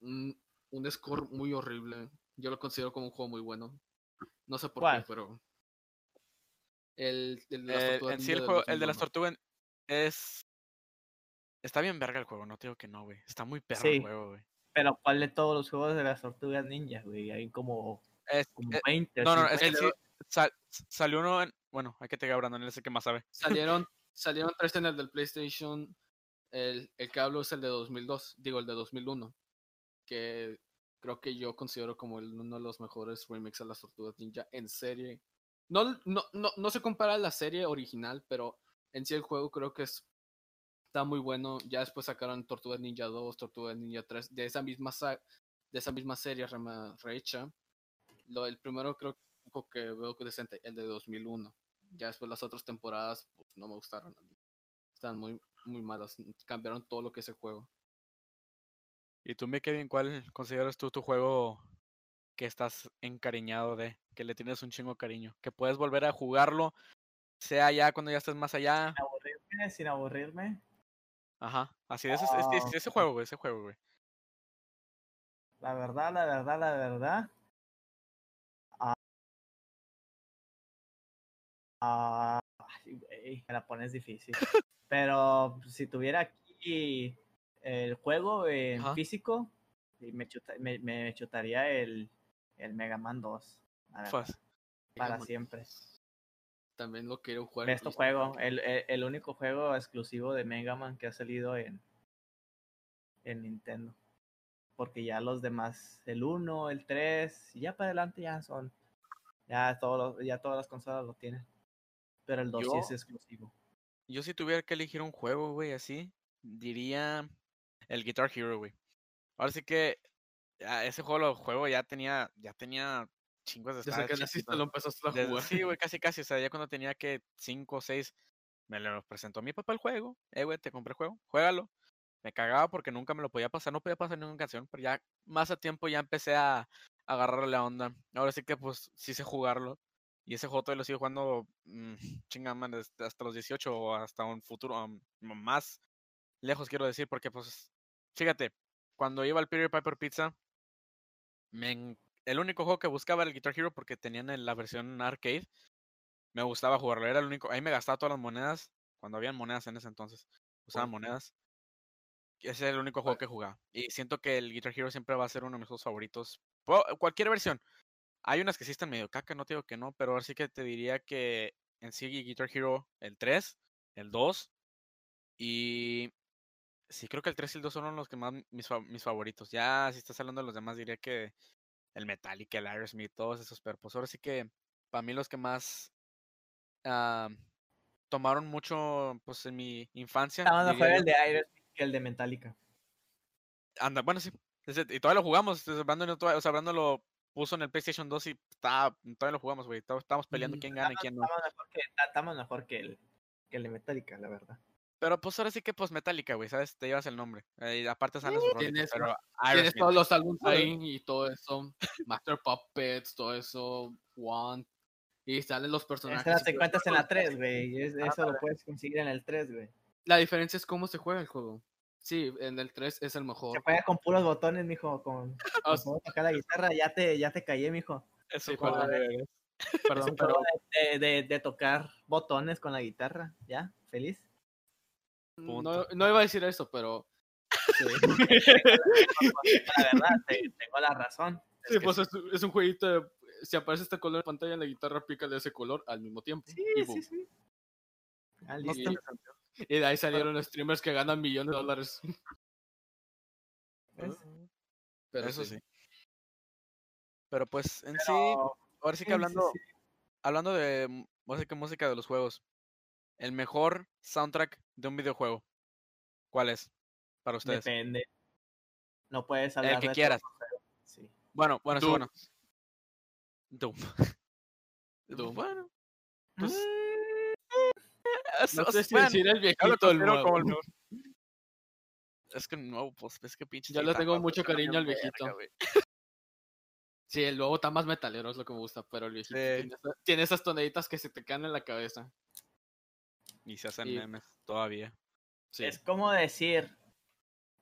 un, un score muy horrible. Yo lo considero como un juego muy bueno. No sé por ¿Cuál? qué, pero. El, el de las Eh, tortugas en sí el juego, el de las 2001. tortugas es... Está bien verga el juego, no te digo que no, güey. Está muy perro Sí. el juego, güey. Pero ¿cuál de todos los juegos de las tortugas ninjas, güey? Hay como, Es- como eh, 20. no, no, es que sí sal- salió uno en... Bueno, hay que te Brandon, él es el que más sabe. Salieron, salieron tres en el del PlayStation. El, el que hablo es el de 2002, digo el de 2001. Que creo que yo considero como el- uno de los mejores remakes a las Tortugas Ninja en serie. No, no, no, no se compara a la serie original, pero en sí el juego creo que es, está muy bueno. Ya después sacaron Tortugas Ninja 2, Tortugas Ninja 3, de esa misma, de esa misma serie rehecha. Lo, el primero creo que veo que decente, el de 2001. Ya después las otras temporadas pues, no me gustaron. Están muy, muy malas. Cambiaron todo lo que es el juego. ¿Y tú, Kevin, cuál consideras tú tu juego que estás encariñado de? Que le tienes un chingo cariño. Que puedes volver a jugarlo, sea ya cuando ya estés más allá. Sin aburrirme, sin aburrirme. Ajá. Así de ese, ese- ese- ese juego, güey, ese juego, güey. La verdad, la verdad, la verdad. Ah, ah, ay, güey, me la pones difícil. Pero si tuviera aquí el juego en Ajá. físico, me, chuta- me, me chutaría el, el Mega Man 2. la verdad, Fas. para Mega Man. siempre. También lo quiero jugar. en Este juego, el, el, el único juego exclusivo de Mega Man que ha salido en, en Nintendo. Porque ya los demás, el 1, el 3, y ya para adelante ya son. Ya, todos los- ya todas las consolas lo tienen. Pero el 2 sí es exclusivo. Yo si tuviera que elegir un juego, güey, así, diría el Guitar Hero, güey. Ahora sí que ese juego lo juego ya tenía, ya tenía chingos de Desde que naciste lo empezaste a jugar. sí, güey, casi casi, o sea, ya cuando tenía que 5 o 6, Me lo presentó mi papá el juego. Eh, güey, te compré el juego, juégalo. Me cagaba porque nunca me lo podía pasar, no podía pasar ninguna canción, pero ya más a tiempo ya empecé a, a agarrarle la onda. Ahora sí que pues sí sé jugarlo. Y ese juego todavía lo sigo jugando mm, chinga man, desde- hasta los 18 o hasta un futuro um, más lejos quiero decir, porque pues fíjate, cuando iba al Peter Piper Pizza, me el único juego que buscaba era el Guitar Hero porque tenían en la versión arcade. Me gustaba jugarlo, era el único. Ahí me gastaba todas las monedas, cuando habían monedas en ese entonces. Usaban monedas. Ese es el único juego que jugaba. Y siento que el Guitar Hero siempre va a ser uno de mis juegos favoritos. Cualquier versión. Hay unas que sí están medio caca, no te digo que no, pero ahora sí que te diría que en sí Guitar Hero el 3, el 2 y sí creo que el 3 y el 2 son los que más mis, mis favoritos. Ya si estás hablando de los demás diría que el Metallica, el Aerosmith, todos esos, pero pues ahora sí que para mí los que más ah, tomaron mucho pues en mi infancia. Diría mejor yo- el de Aerosmith que el de Metallica. Anda, bueno, sí. y todavía lo jugamos. Brandon, no todavía- o sea, Brandon lo puso en el PlayStation 2 y está, todavía lo jugamos, güey. Estamos peleando quién gana y quién no. Estamos mejor que, estamos mejor que el, que el de Metallica, la verdad. Pero pues ahora sí que pues Metallica, güey, ¿sabes? Te llevas el nombre. Eh, y aparte salen sus rolitas, tienes- pero Tienes todos los álbumes ahí y todo eso. Master Puppets, todo eso. Want. Y salen los personajes. Esa todo encuentras en eso. la 3, güey. y es- Eso lo puedes conseguir en el 3, güey. La diferencia es cómo se juega el juego. Sí, en el 3 es el Se mejor. juega con puros botones, mijo. Con, Ah, con tocar la guitarra. Ya te, ya te callé, mijo. Es sí, perdón. Es Perdón, un pero juego de, de, de tocar botones con la guitarra. ¿Ya? ¿Feliz? No, no iba a decir eso, pero. La verdad, te- tengo la razón. Sí, pues es, es un jueguito de. Si aparece este color en pantalla, la guitarra pica de ese color al mismo tiempo. Sí, y, sí, sí. Ah, no sentido. Y de ahí salieron streamers que ganan millones de dólares. ¿Ves? Pero Eso sí. sí. Pero pues en sí, ahora sí que sí, sí, hablando, sí. hablando de m- ahora sí que música de los juegos, el mejor soundtrack de un videojuego, ¿cuál es para ustedes? Depende. No puedes hablar El que de quieras. todo, pero sí. Bueno, bueno, sí, Doom. bueno. Doom. Doom. Bueno, pues, es- No sé si sea, decir el viejito el nuevo. como el mejor. Es que no, pues es que pinche. Yo le tengo mucho cariño al viejito. Sí, el nuevo está más metalero, es lo que me gusta, pero el viejito Sí. tiene, esa- tiene esas tonaditas que se te caen en la cabeza. Y se hacen Y- memes todavía. Sí. Es como decir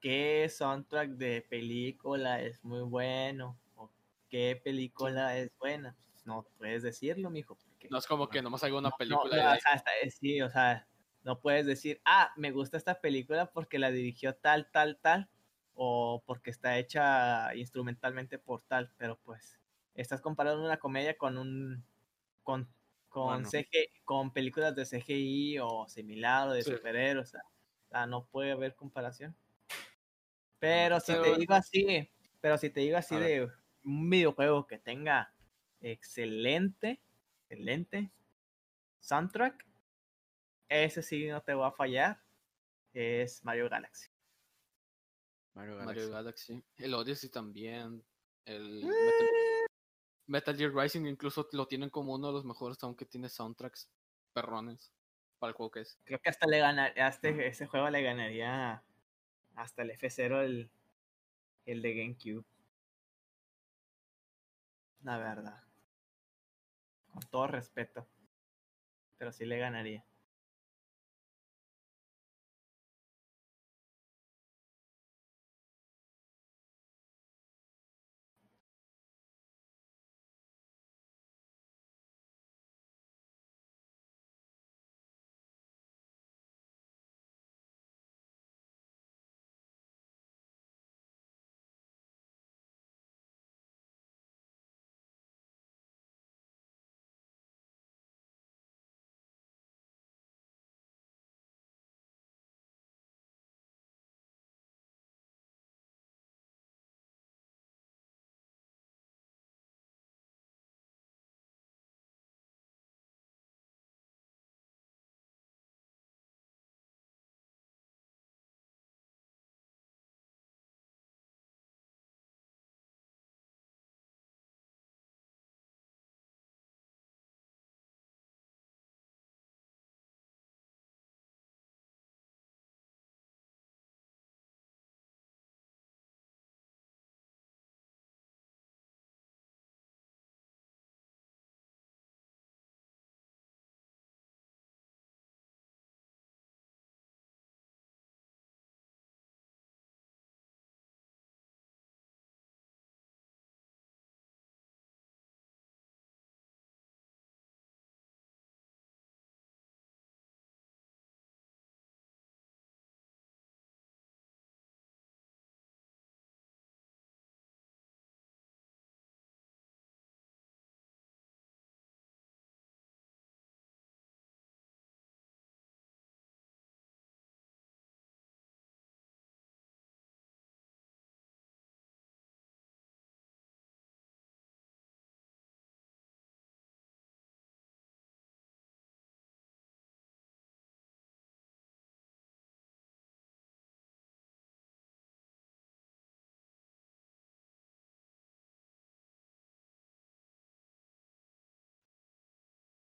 qué soundtrack de película es muy bueno o qué película es buena. No puedes decirlo, mijo. Porque No es como que nomás haga una no- película no, y o sea, está- eh, sí, o sea, no puedes decir, ah, me gusta esta película porque la dirigió tal, tal, tal, o porque está hecha instrumentalmente por tal, pero pues estás comparando una comedia con un con con Bueno. CG, con películas de CGI o similar o de Sí. superhéroes, o sea, o sea, no puede haber comparación. Pero si te digo así, pero si te digo así de un videojuego que tenga excelente, excelente soundtrack, ese sí no te va a fallar, es Mario Galaxy. Mario Mario Galaxy. Galaxy. El Odyssey también. El Eh. Metal, Gear Rising incluso lo tienen como uno de los mejores, aunque tiene soundtracks perrones para el juego que es. Creo que hasta le ganaría, hasta ese juego le ganaría hasta el F0 el, el de GameCube. La verdad. Con todo respeto. Pero sí le ganaría.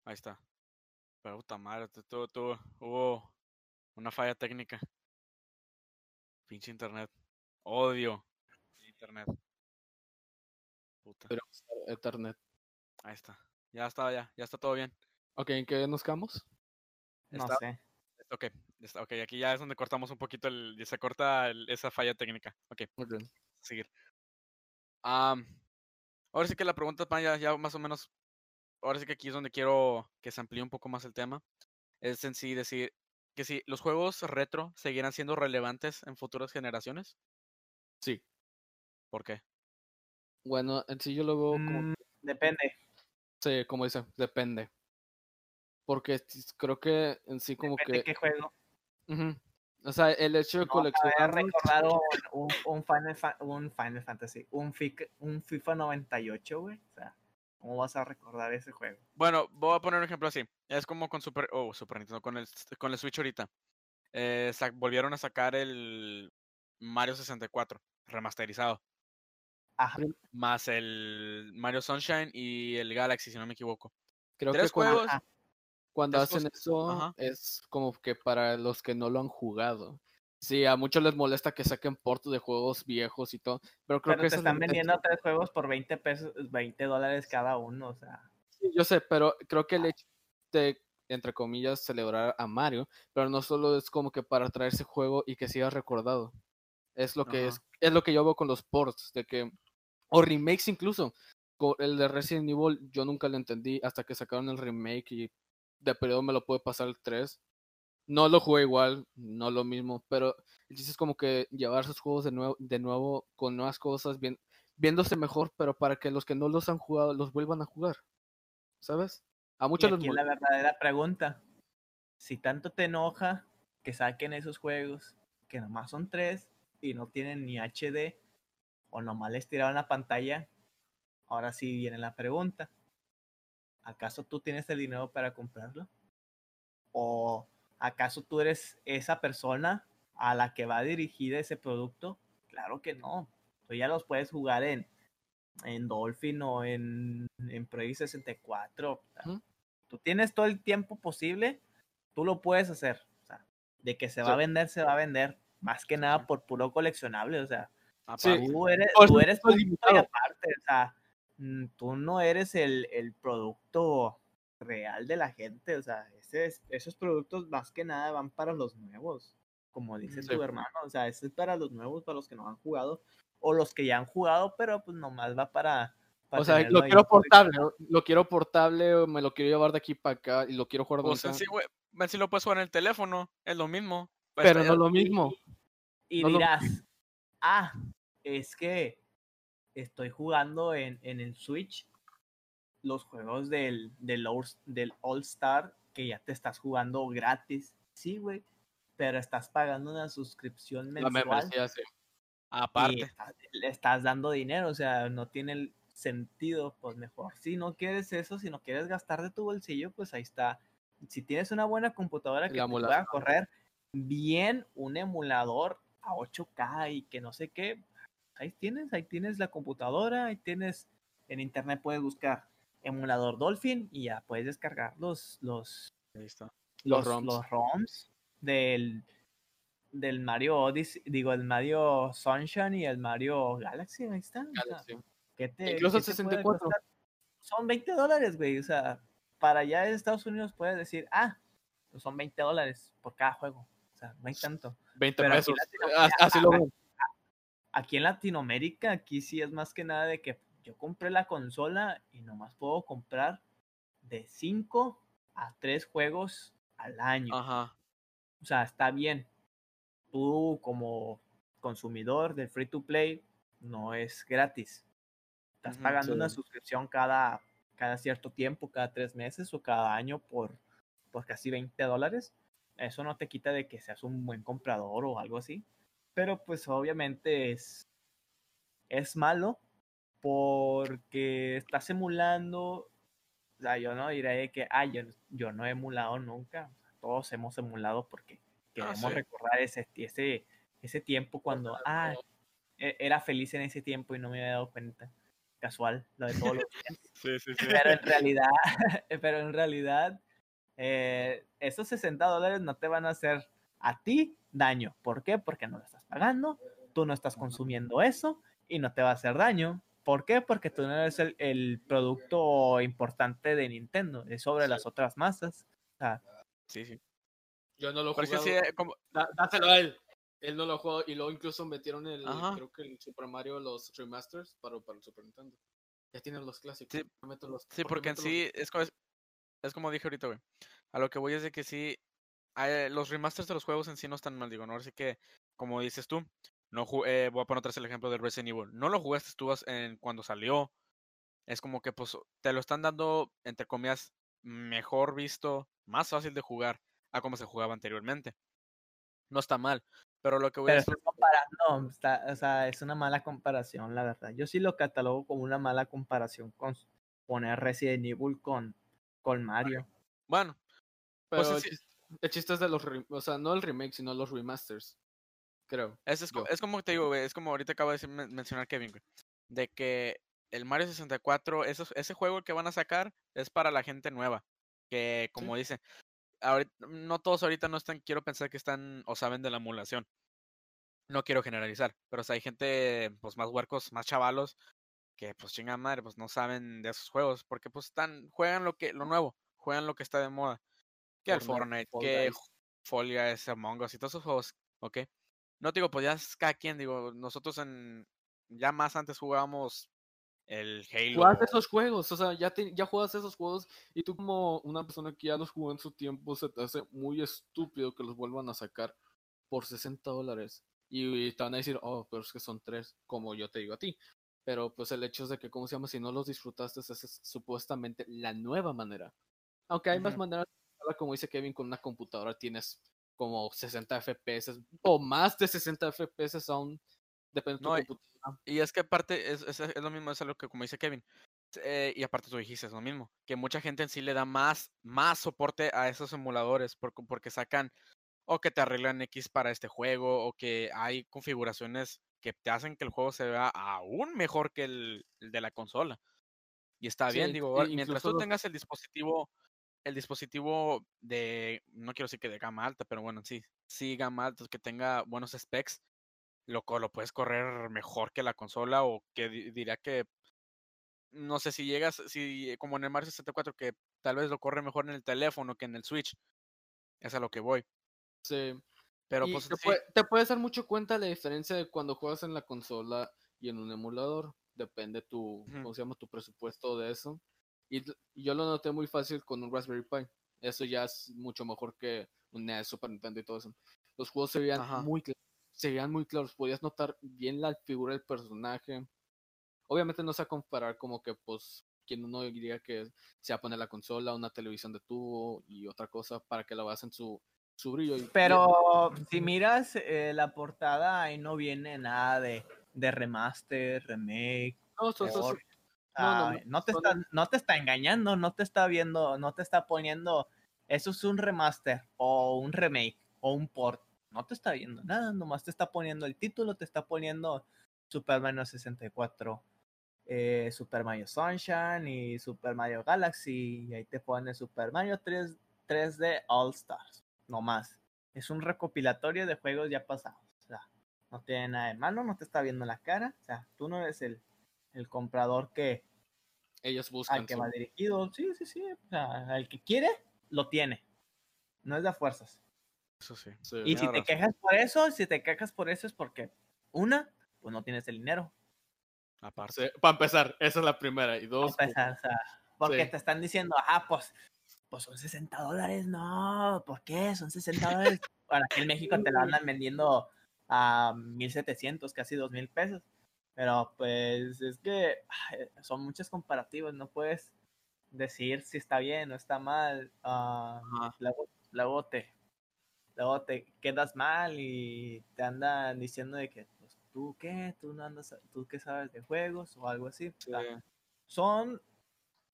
Ahí está. Pero puta madre, tu- tu- tu- hubo una falla técnica. Pinche internet. Odio internet. Puta. Pero Ethernet. Ahí está. Ya está, ya. Ya está todo bien. Ok, ¿en qué nos quedamos? No Está- sé. Ok, está, ok, aquí ya es donde cortamos un poquito el. Se corta el- esa falla técnica. Ok, Ok. seguir. Am, ahora sí que la pregunta, ya, ya más o menos. Ahora sí que aquí es donde quiero que se amplíe un poco más el tema. Es en sí decir que si los juegos retro seguirán siendo relevantes en futuras generaciones. Sí. ¿Por qué? Bueno, en sí yo lo veo como, Mm, depende. sí, como dice, depende. Porque creo que en sí como Depende que... qué juego. O sea, el hecho de No, coleccionar... recordar un, un, un Final, un Final Fantasy, un, Fic- un FIFA 98, güey. O sea, ¿cómo vas a recordar ese juego? Bueno, voy a poner un ejemplo así. Es como con Super, oh, Super Nintendo, con el, con el Switch ahorita. Eh, volvieron a sacar el Mario 64 remasterizado. Ajá. Más el Mario Sunshine y el Galaxy, si no me equivoco. Creo que Tres cuando, juegos. Cuando tres hacen cosas- eso ajá. es como que para los que no lo han jugado. Sí, a muchos les molesta que saquen portos de juegos viejos y todo, pero creo Pero que te es están vendiendo tres juegos por 20 pesos, 20 dólares cada uno, o sea. Sí, yo sé, pero creo que el hecho de, entre comillas, celebrar a Mario, pero no solo es como que para traer ese juego y que siga recordado. Es lo que es, es lo que yo veo con los ports, de que, o remakes incluso. El de Resident Evil yo nunca lo entendí hasta que sacaron el remake y de periodo me lo pude pasar el 3. No lo jugué igual, no lo mismo, pero el chiste es como que llevar esos juegos de nuevo, de nuevo con nuevas cosas, bien, viéndose mejor, pero para que los que no los han jugado los vuelvan a jugar. ¿Sabes? A Y muchos les aquí la verdadera pregunta. Si tanto te enoja que saquen esos juegos, que nomás son tres y no tienen ni HD, o nomás les tiraron la pantalla, ahora sí viene la pregunta. ¿Acaso tú tienes el dinero para comprarlo? ¿O acaso tú eres esa persona a la que va dirigida ese producto? Claro que no. Tú ya los puedes jugar en, en Dolphin o en, en Pro 64. o sea, Ujú. Tú tienes todo el tiempo posible, tú lo puedes hacer. O sea, de que se va Sí. a vender, se va a vender. Más que nada por puro coleccionable. O sea, Sí. Aparte, tú eres, tú eres aparte. O sea, mm, tú no eres el, el producto real de la gente. O sea, esos productos más que nada van para los nuevos. Como dice Sí. tu hermano. O sea, ese es para los nuevos, para los que no han jugado. O los que ya han jugado, pero pues nomás va para. para O sea, lo ahí quiero portable, lo quiero portable, o me lo quiero llevar de aquí para acá y lo quiero jugar donde en sea, sí, güey, en sí lo puedes jugar en el teléfono, es lo mismo. Pues, pero no lo mismo. Y no lo- dirás, ah, es que estoy jugando en, en el Switch los juegos del, del, All, del All Star que ya te estás jugando gratis. Sí, güey, pero estás pagando una suscripción La mensual membresía, sí. y Aparte, estás- le estás dando dinero, o sea, no tiene el sentido, pues mejor. Si no quieres eso, si no quieres gastar de tu bolsillo, pues ahí está. Si tienes una buena computadora que te pueda correr bien un emulador a 8K y que no sé qué, ahí tienes, ahí tienes la computadora, ahí tienes, en internet puedes buscar emulador Dolphin y ya puedes descargar los, los. Los los, ROMs. los ROMs del, del Mario Odyssey, digo, el Mario Sunshine y el Mario Galaxy, ahí están. o sea, Galaxy. ¿qué te- Incluso qué el te puede 64. costar? Son 20 dólares, güey, o sea, para allá en Estados Unidos puedes decir, ah, pues son 20 dólares por cada juego, o sea, no hay tanto. 20 Pero aquí pesos. Así lo. Aquí en Latinoamérica, aquí sí es más que nada de que yo compré la consola y nomás puedo comprar de 5 a 3 juegos al año. Ajá. O sea, está bien. Tú como consumidor del free to play no es gratis. Estás pagando una suscripción cada, cada cierto tiempo, cada tres meses o cada año por, por casi 20 dólares. Eso no te quita de que seas un buen comprador o algo así. Pero pues obviamente es, es malo porque estás emulando. O sea, yo no diré que, ah, yo, yo no he emulado nunca. Todos hemos emulado porque queremos sí. recordar ese, ese, ese tiempo cuando, ah, era feliz en ese tiempo y no me había dado cuenta. casual, lo de todos los Sí, sí, sí. pero en realidad, pero en realidad, eh, esos 60 dólares no te van a hacer a ti daño. ¿Por qué? Porque no lo estás pagando, tú no estás consumiendo eso y no te va a hacer daño. ¿Por qué? Porque tú no eres el, el producto importante de Nintendo, es sobre Sí. las otras masas. O sea, Sí, sí. Yo no lo jugué. sí, eh, como- Dáselo a él. Él no lo jugó y luego incluso metieron el, Ajá. creo que el Super Mario, los remasters para, para el Super Nintendo. Ya tienen los clásicos. Sí. ¿por qué meto los- Sí, por qué porque en los- sí es como, es, es como dije ahorita, güey. A lo que voy es de que sí, eh, los remasters de los juegos en sí no están mal, digo, ¿no? Así que, como dices tú, no eh, voy a poner otra vez el ejemplo del Resident Evil. No lo jugaste tú en, cuando salió. Es como que, pues, te lo están dando, entre comillas, mejor visto, más fácil de jugar a como se jugaba anteriormente. No está mal, pero lo que voy a pero decir... comparando, está- o sea, es una mala comparación, la verdad. Yo sí lo catalogo como una mala comparación con poner Resident Evil con, con Mario. Bueno, Pero pues el, sí. el chiste es de los, re- o sea, no el remake, sino los remasters. Creo. Es, es, como te digo, güey, es como ahorita acaba de decir- men- mencionar Kevin, güey, de que el Mario 64, esos, ese juego que van a sacar es para la gente nueva, que como dice, ahorita, no todos ahorita no están, quiero pensar que están o saben de la emulación. No quiero generalizar, pero o sea, hay gente pues más huercos, más chavalos, que pues chinga madre, pues no saben de esos juegos, porque pues están, juegan lo que, lo nuevo, juegan lo que está de moda. Que el Fortnite, que. Fall Guys, Among Us y todos esos juegos, ¿ok? No te digo, pues ya es cada quien, digo, nosotros en, ya más antes jugábamos el Halo. Jugaste esos juegos, o sea, ya, te- ya juegas esos juegos y tú como una persona que ya los jugó en su tiempo, se te hace muy estúpido que los vuelvan a sacar por 60 dólares. Y, y te van a decir, oh, pero es que son tres, como yo te digo a ti. Pero pues el hecho es de que, ¿cómo se llama? Si no los disfrutaste, esa es supuestamente la nueva manera. Aunque hay más Ujú. maneras, como dice Kevin, con una computadora tienes como 60 FPS o más de 60 FPS aún. Depende de tu No, computadora. Y es que aparte, es, es, es lo mismo, es lo que como dice Kevin. eh, y aparte tú dijiste es lo mismo, que mucha gente en sí le da más, más soporte a esos emuladores porque, porque sacan o que te arreglan X para este juego o que hay configuraciones que te hacen que el juego se vea aún mejor que el, el de la consola. Y está bien, digo, ahora, mientras tú los- tengas el dispositivo, el dispositivo de, no quiero decir que de gama alta, pero bueno, sí, sí gama alta, que tenga buenos specs, lo, lo puedes correr mejor que la consola o que di- diría que no sé si llegas, si como en el Mario 64 que tal vez lo corre mejor en el teléfono que en el Switch. Es a lo que voy. Sí. Pero Y pues te, sí, puede- te puedes dar mucho cuenta la diferencia de cuando juegas en la consola y en un emulador. Depende tu. ¿cómo se llama? Tu presupuesto de eso. Y, y yo lo noté muy fácil con un Raspberry Pi. Eso ya es mucho mejor que un NES, Super Nintendo y todo eso. Los juegos se veían Ajá. muy cl- se veían muy claros. Podías notar bien la figura del personaje. Obviamente no se va a comparar como que, pues, quien uno diría que se va a poner la consola, una televisión de tubo y otra cosa para que la veas en su, su brillo. y- y- Pero si miras eh, la portada, ahí no viene nada de, de remaster, remake. No. No, no, Ah, no, te está, no te está engañando, no te está viendo, no te está poniendo, eso es un remaster o un remake o un port. No te está viendo nada, nomás te está poniendo el título, te está poniendo Super Mario 64, eh, Super Mario Sunshine y Super Mario Galaxy. Y ahí te pone Super Mario 3, 3D All Stars, nomás. Es un recopilatorio de juegos ya pasados. O sea, no tiene nada de malo, no te está viendo la cara. O sea, tú no eres el, el comprador que, ellos buscan. al que su- va dirigido. Sí, sí, sí. O sea, el que quiere, lo tiene. No es de fuerzas. eso sí. sí. Y si te razón. quejas por eso, si te quejas por eso es porque, una, pues no tienes el dinero. Aparte. Sí, para empezar, esa es la primera. Y dos, para empezar, o sea, porque sí. te están diciendo, ah, pues, pues son 60 dólares, no, ¿por qué? Son 60 dólares. Para que en México te la andan vendiendo a 1700, casi 2000 pesos. Pero pues es que son muchas comparativas, no puedes decir si está bien o está mal. Ajá. luego, luego te luego te quedas mal y te andan diciendo de que pues, tú qué, tú no andas, tú qué sabes de juegos o algo así. Son,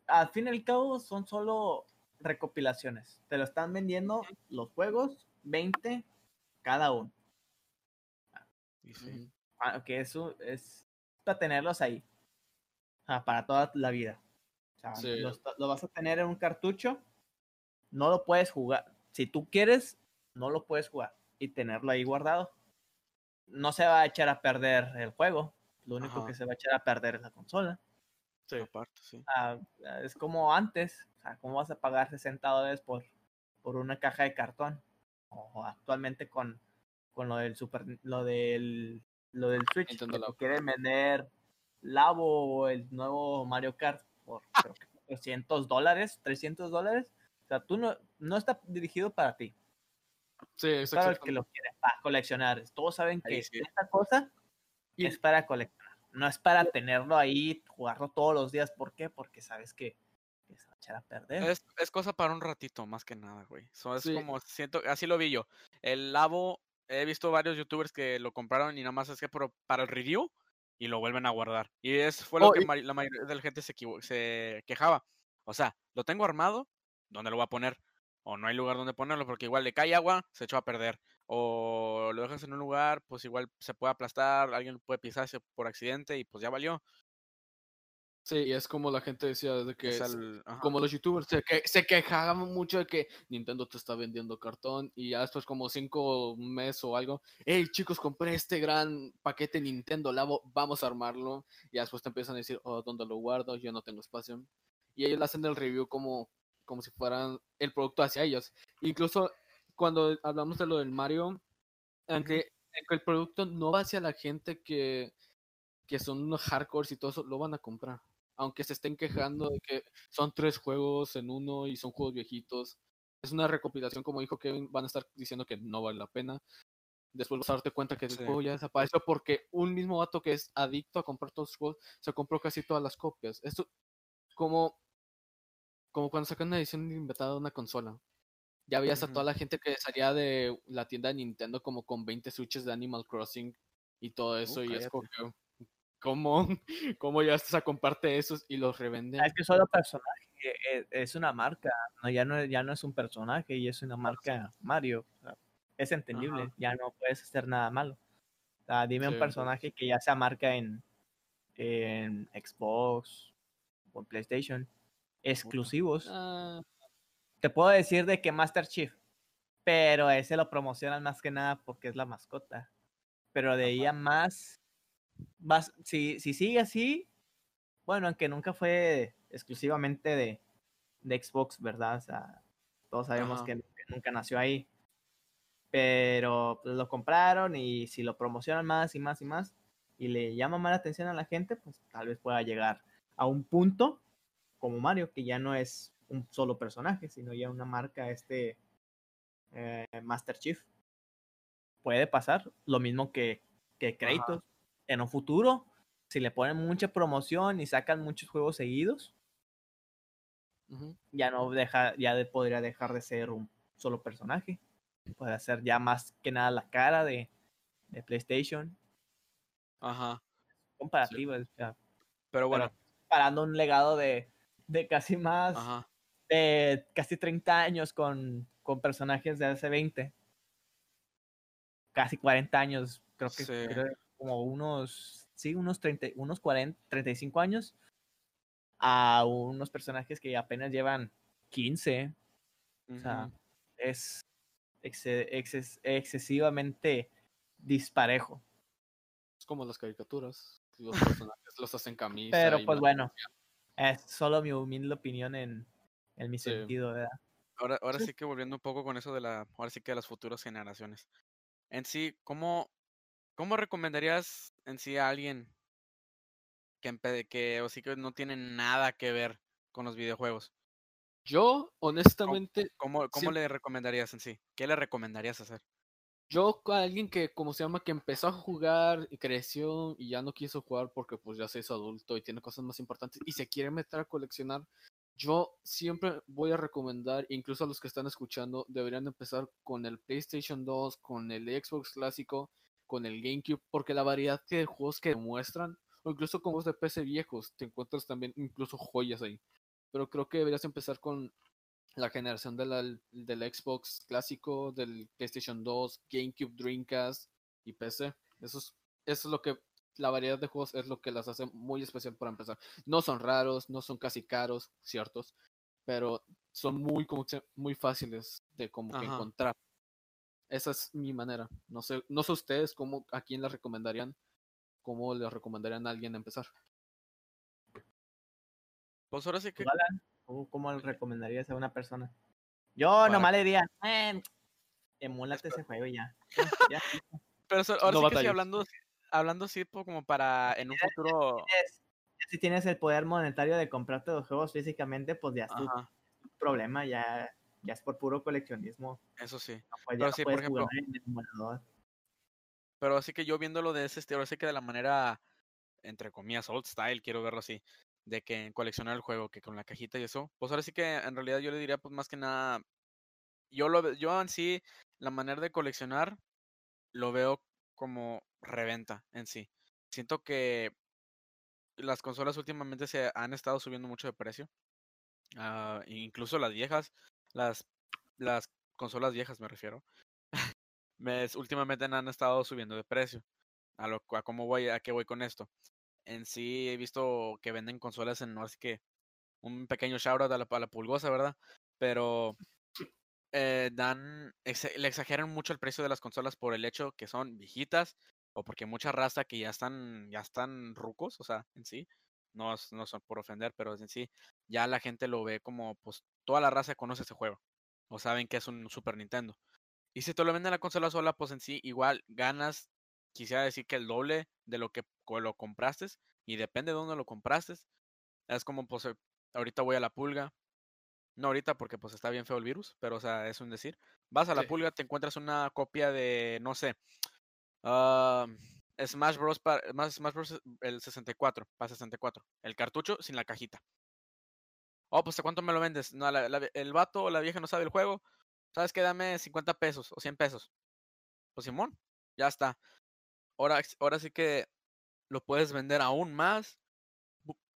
al fin y al cabo, son solo recopilaciones. Te lo están vendiendo los juegos, 20 cada uno. Sí. Ujú. Ah, que eso es para tenerlos ahí. Ah, para toda la vida. O sea, Sí. lo, lo vas a tener en un cartucho, no lo puedes jugar. Si tú quieres, no lo puedes jugar y tenerlo ahí guardado. No se va a echar a perder el juego. Lo único Ajá. que se va a echar a perder es la consola. Sí. Aparte, sí. Ah, ah, es como antes. O sea, ¿cómo vas a pagar 60 dólares por, por una caja de cartón? O actualmente con, con lo del Super, lo del, lo del Switch, Nintendo que quieren vender Labo o el nuevo Mario Kart por creo que 300 dólares, 300 dólares. O sea, tú no, no está dirigido para ti, Sí, es para el exacto. que lo quiere para coleccionar. Todos saben que sí. esta cosa Y- es para coleccionar. No es para tenerlo ahí, jugarlo todos los días. ¿Por qué? Porque sabes que, que se va a echar a perder. Es, es cosa para un ratito, más que nada, güey. So, es Sí. como, siento, así lo vi yo. El Labo, he visto varios youtubers que lo compraron y nada más es que por- para el review y lo vuelven a guardar. Y es fue lo Oh, que y- la mayoría de la gente se, se quejaba. O sea, lo tengo armado, ¿dónde lo voy a poner? O no hay lugar donde ponerlo, porque igual le cae agua, se echó a perder. O lo dejas en un lugar, pues igual se puede aplastar, alguien puede pisarse por accidente y pues ya valió. Sí, y es como la gente decía de que Es como los youtubers se, que, se quejaban mucho de que Nintendo te está vendiendo cartón y ya después como cinco meses o algo, hey chicos, compré este gran paquete Nintendo Labo, vamos a armarlo y después te empiezan a decir, oh, ¿dónde lo guardo? Yo no tengo espacio. Y ellos hacen el review como, como si fueran el producto hacia ellos. Incluso cuando hablamos de lo del Mario, aunque, aunque el producto no va hacia la gente que, que son unos hardcores y todo eso, lo van a comprar. Aunque se estén quejando de que son tres juegos en uno y son juegos viejitos. Es una recopilación, como dijo Kevin, van a estar diciendo que no vale la pena. Después vas a darte cuenta que el Sí. juego ya desapareció porque un mismo vato que es adicto a comprar todos los juegos se compró casi todas las copias. Esto como, como cuando sacan una edición limitada de una consola. Ya veías a toda la gente que salía de la tienda de Nintendo como con 20 switches de Animal Crossing y todo eso. y es como ¿cómo, ¿cómo ya estás a comprarte esos y los revenden? Es que solo personaje, eh, es una marca, no, ya, no, ya no es un personaje y es una marca Mario. es entendible, Ajá. ya no puedes hacer nada malo. O sea, dime Sí. un personaje que ya sea marca en, en Xbox o en PlayStation, exclusivos. Ah, Te puedo decir de que Master Chief, pero ese lo promocionan más que nada porque es la mascota. Pero de ahí a más, si, si sigue así, bueno, aunque nunca fue exclusivamente de, de Xbox, ¿verdad? O sea, todos sabemos que nunca nació ahí. Pero pues, lo compraron y si lo promocionan más y más y más y le llama más la atención a la gente, pues tal vez pueda llegar a un punto como Mario, que ya no es un solo personaje, sino ya una marca, este eh, Master Chief. Puede pasar lo mismo que, que Kratos. En un futuro, si le ponen mucha promoción y sacan muchos juegos seguidos, ya no deja, ya de- podría dejar de ser un solo personaje. Puede ser ya más que nada la cara de, de PlayStation. Ajá. Comparativa, o sea, Pero bueno, parando un legado de, de casi más ajá. de casi 30 años con, con personajes de hace 20. Casi 40 años, creo que Sí. creo como unos, sí, unos 30, unos 40, 35 años a unos personajes que apenas llevan 15. O sea, es exce- exces- excesivamente disparejo. Es como las caricaturas. Los personajes los hacen camisa. Pero pues bueno, es solo mi humilde opinión en, en mi Sí. sentido, ¿verdad? Ahora, ahora Sí. sí que volviendo un poco con eso de la, ahora sí que de las futuras generaciones. En sí, ¿cómo, cómo recomendarías en sí a alguien que, que o sí que no tiene nada que ver con los videojuegos? Yo, honestamente, ¿Cómo, cómo le recomendarías en sí? ¿Qué le recomendarías hacer? yo a alguien que, como se llama, que empezó a jugar y creció y ya no quiso jugar porque pues ya se hizo adulto y tiene cosas más importantes y se quiere meter a coleccionar, yo siempre voy a recomendar, incluso a los que están escuchando, deberían empezar con el PlayStation 2, con el Xbox clásico, con el GameCube, porque la variedad de juegos que muestran, o incluso con juegos de PC viejos, te encuentras también incluso joyas ahí. Pero creo que deberías empezar con la generación de la- del Xbox clásico, del PlayStation 2, GameCube, Dreamcast y PC. Eso es, eso es lo que la variedad de juegos es lo que las hace muy especial para empezar. No son raros, no son casi caros, ciertos, pero son muy como muy fáciles de como que encontrar. Esa es mi manera. No sé, no sé ustedes cómo a quién les recomendarían, cómo les recomendarían a alguien empezar. Pues ahora sí que. ¿Tú, Alan? ¿Tú ¿Cómo le recomendarías a una persona? Yo Para- nomás le diría, "Eh, emúlate ese juego y ya. Ya. Pero eso- ahora No sí que sí, hablando, hablando así po- como para en un futuro. Si tienes el poder monetario de comprarte los juegos físicamente, pues ya es tu problema, ya, ya es por puro coleccionismo. eso sí. No, pues Pero no sí, por ejemplo, en. Pero así que yo viéndolo de ese estilo, así que de la manera, entre comillas, old style, quiero verlo así, de que coleccionar el juego, que con la cajita y eso, pues ahora sí que en realidad yo le diría, pues más que nada, yo lo yo en sí, la manera de coleccionar, lo veo como reventa en sí. Siento que las consolas últimamente se han estado subiendo mucho de precio. ah, incluso las viejas, las, las consolas viejas me refiero. me, últimamente han estado subiendo de precio. A lo a cómo voy, a qué voy con esto. En sí he visto que venden consolas en no así que un pequeño shout out a la, pulgosa, ¿verdad? Pero eh, dan, le exageran mucho el precio de las consolas por el hecho que son viejitas o porque mucha raza que ya están, ya están rucos, o sea, en sí, no, no son por ofender, pero en sí, ya la gente lo ve como, pues, toda la raza conoce ese juego, o saben que es un Super Nintendo. Y si te lo venden la consola sola, pues en sí, igual ganas, quisiera decir que el doble de lo que lo compraste, y depende de dónde lo compraste. Es como, pues, eh, ahorita voy a la pulga, no ahorita porque pues está bien feo el virus, pero o sea, es un decir. Vas a la Sí. pulga, te encuentras una copia de, no sé, ah, Smash Bros. para más Smash Bros. el 64, para 64. El cartucho sin la cajita. Oh, pues ¿a cuánto me lo vendes? No, la- la- el vato o la vieja no sabe el juego. ¿Sabes qué? Dame 50 pesos o 100 pesos. Pues Simón, ya está. Ahora, ahora sí que lo puedes vender aún más.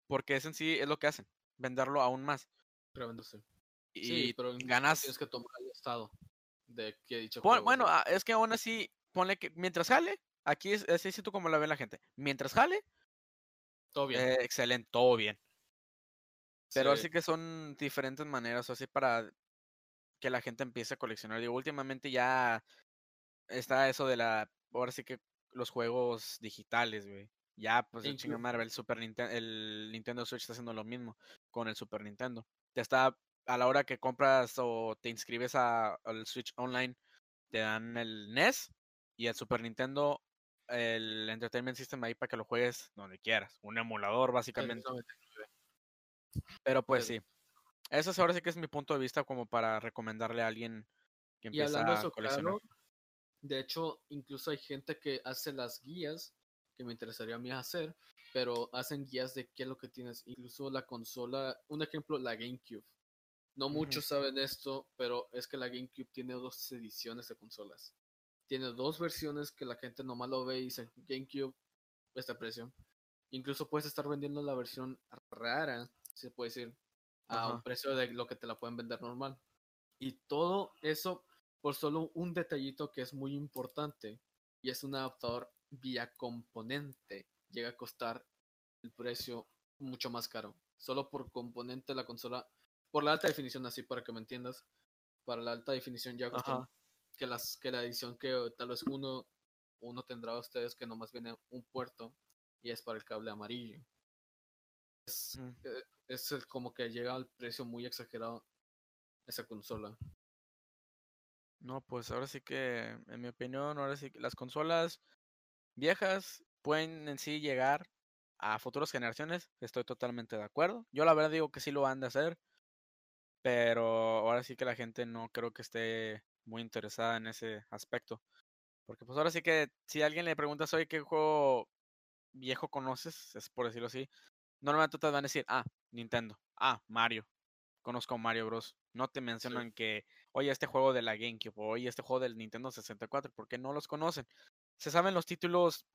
Porque es en sí es lo que hacen. Venderlo aún más. Revenderse. Y Sí, pero ganas. tienes que tomar el estado de que dicho juego, bueno, ¿sí? ah, es que aún así, ponle que mientras jale, aquí es así tú como la ve la gente. Mientras jale, todo bien. eh, excelente, todo bien. Pero Sí. así que son diferentes maneras, así para que la gente empiece a coleccionar. Digo, últimamente ya está eso de la, ahora sí que los juegos digitales, güey. Ya, pues el chinga madre, el Super Nintendo, el Nintendo Switch está haciendo lo mismo con el Super Nintendo. Te está, a la hora que compras o te inscribes a- al Switch Online, te dan el NES y el Super Nintendo, el Entertainment System ahí para que lo juegues donde quieras. Un emulador, básicamente. Pero pues Pero- sí. Eso es ahora sí que es mi punto de vista como para recomendarle a alguien que Y empieza hablando de a eso, coleccionar. claro, de hecho, incluso hay gente que hace las guías, que me interesaría a mí hacer, pero hacen guías de qué es lo que tienes. Incluso la consola, un ejemplo, la GameCube. No muchos saben esto, pero es que la GameCube tiene dos ediciones de consolas. Tiene dos versiones que la gente nomás lo ve y dice GameCube, este precio. Incluso puedes estar vendiendo la versión rara, se puede decir, a un precio de lo que te la pueden vender normal. Y todo eso por solo un detallito que es muy importante y es un adaptador vía componente. Llega a costar el precio mucho más caro. Solo por componente la consola, por la alta definición, así para que me entiendas, para la alta definición ya Ajá. Que, las, que la edición que tal vez uno, uno tendrá ustedes que nomás viene un puerto y es para el cable amarillo. Es, Mm. eh, es como que llega al precio muy exagerado esa consola. No, pues ahora sí que, en mi opinión, ahora sí que las consolas viejas pueden en sí llegar a futuras generaciones. Estoy totalmente de acuerdo. Yo la verdad digo que sí lo han de hacer. Pero ahora sí que la gente no creo que esté muy interesada en ese aspecto. Porque pues ahora sí que si a alguien le preguntas, oye, ¿qué juego viejo conoces? Es por decirlo así. Normalmente te van a decir, ah, Nintendo. Ah, Mario. Conozco a Mario Bros. No te mencionan que, oye, este juego de la GameCube, o oye, este juego del Nintendo 64, porque no los conocen. Se saben los títulos,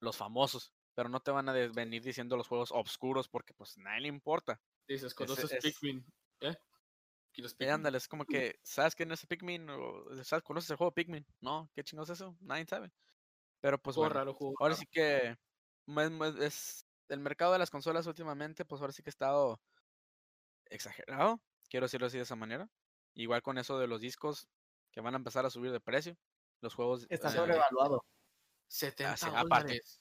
los famosos, pero no te van a venir diciendo los juegos obscuros porque pues nadie le importa. Dices, ¿conoces es- Pikmin? ¿Eh? ¿Quieres Y Pikmin? ándale, es como que, ¿sabes quién es Pikmin? O, ¿sabes, ¿Conoces el juego Pikmin? No, ¿qué chingados es eso? Nadie sabe. Pero pues Juego bueno, raro, juego ahora raro. sí que es el mercado de las consolas últimamente, pues ahora sí que ha estado exagerado, quiero decirlo así de esa manera. Igual con eso de los discos que van a empezar a subir de precio, los juegos Está eh, sobrevaluado. 70 sí, aparte. dólares.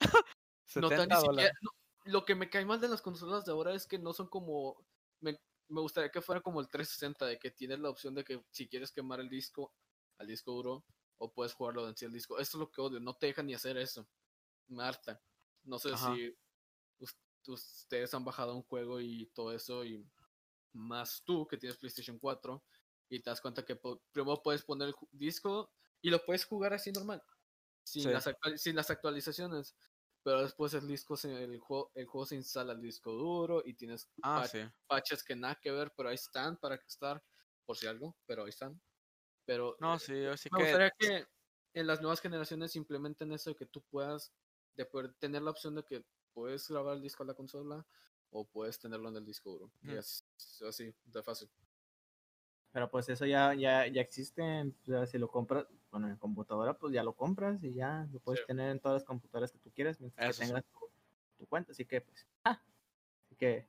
No tan 70 ni siquiera. dólares. no, lo que me cae mal de las consolas de ahora es que no son como. Me, me gustaría que fuera como el 360, de que tienes la opción de que si quieres quemar el disco al disco duro, o puedes jugarlo en sí el disco. Esto es lo que odio, no te dejan ni hacer eso. Me harta. No sé Ajá. si us- ustedes han bajado un juego y todo eso, y más tú que tienes PlayStation 4, y te das cuenta que primero puedes poner el disco y lo puedes jugar así normal, sin, Sí. las, sin las actualizaciones. Pero después el disco se, el juego, el juego se instala al disco duro y tienes Ah, sí. patches que nada que ver, pero ahí están para estar, por si algo, pero ahí están. Pero No, eh, sí, me que gustaría que en las nuevas generaciones implementen eso de que tú puedas de poder tener la opción de que puedes grabar el disco a la consola o puedes tenerlo en el disco duro. Y es así, de fácil. Pero pues eso ya, ya, ya existe. o sea, si lo compras, bueno, en computadora, pues ya lo compras y ya lo puedes Sí. tener en todas las computadoras que tú quieras mientras que tengas tu, tu cuenta. Así que, pues, ah, así que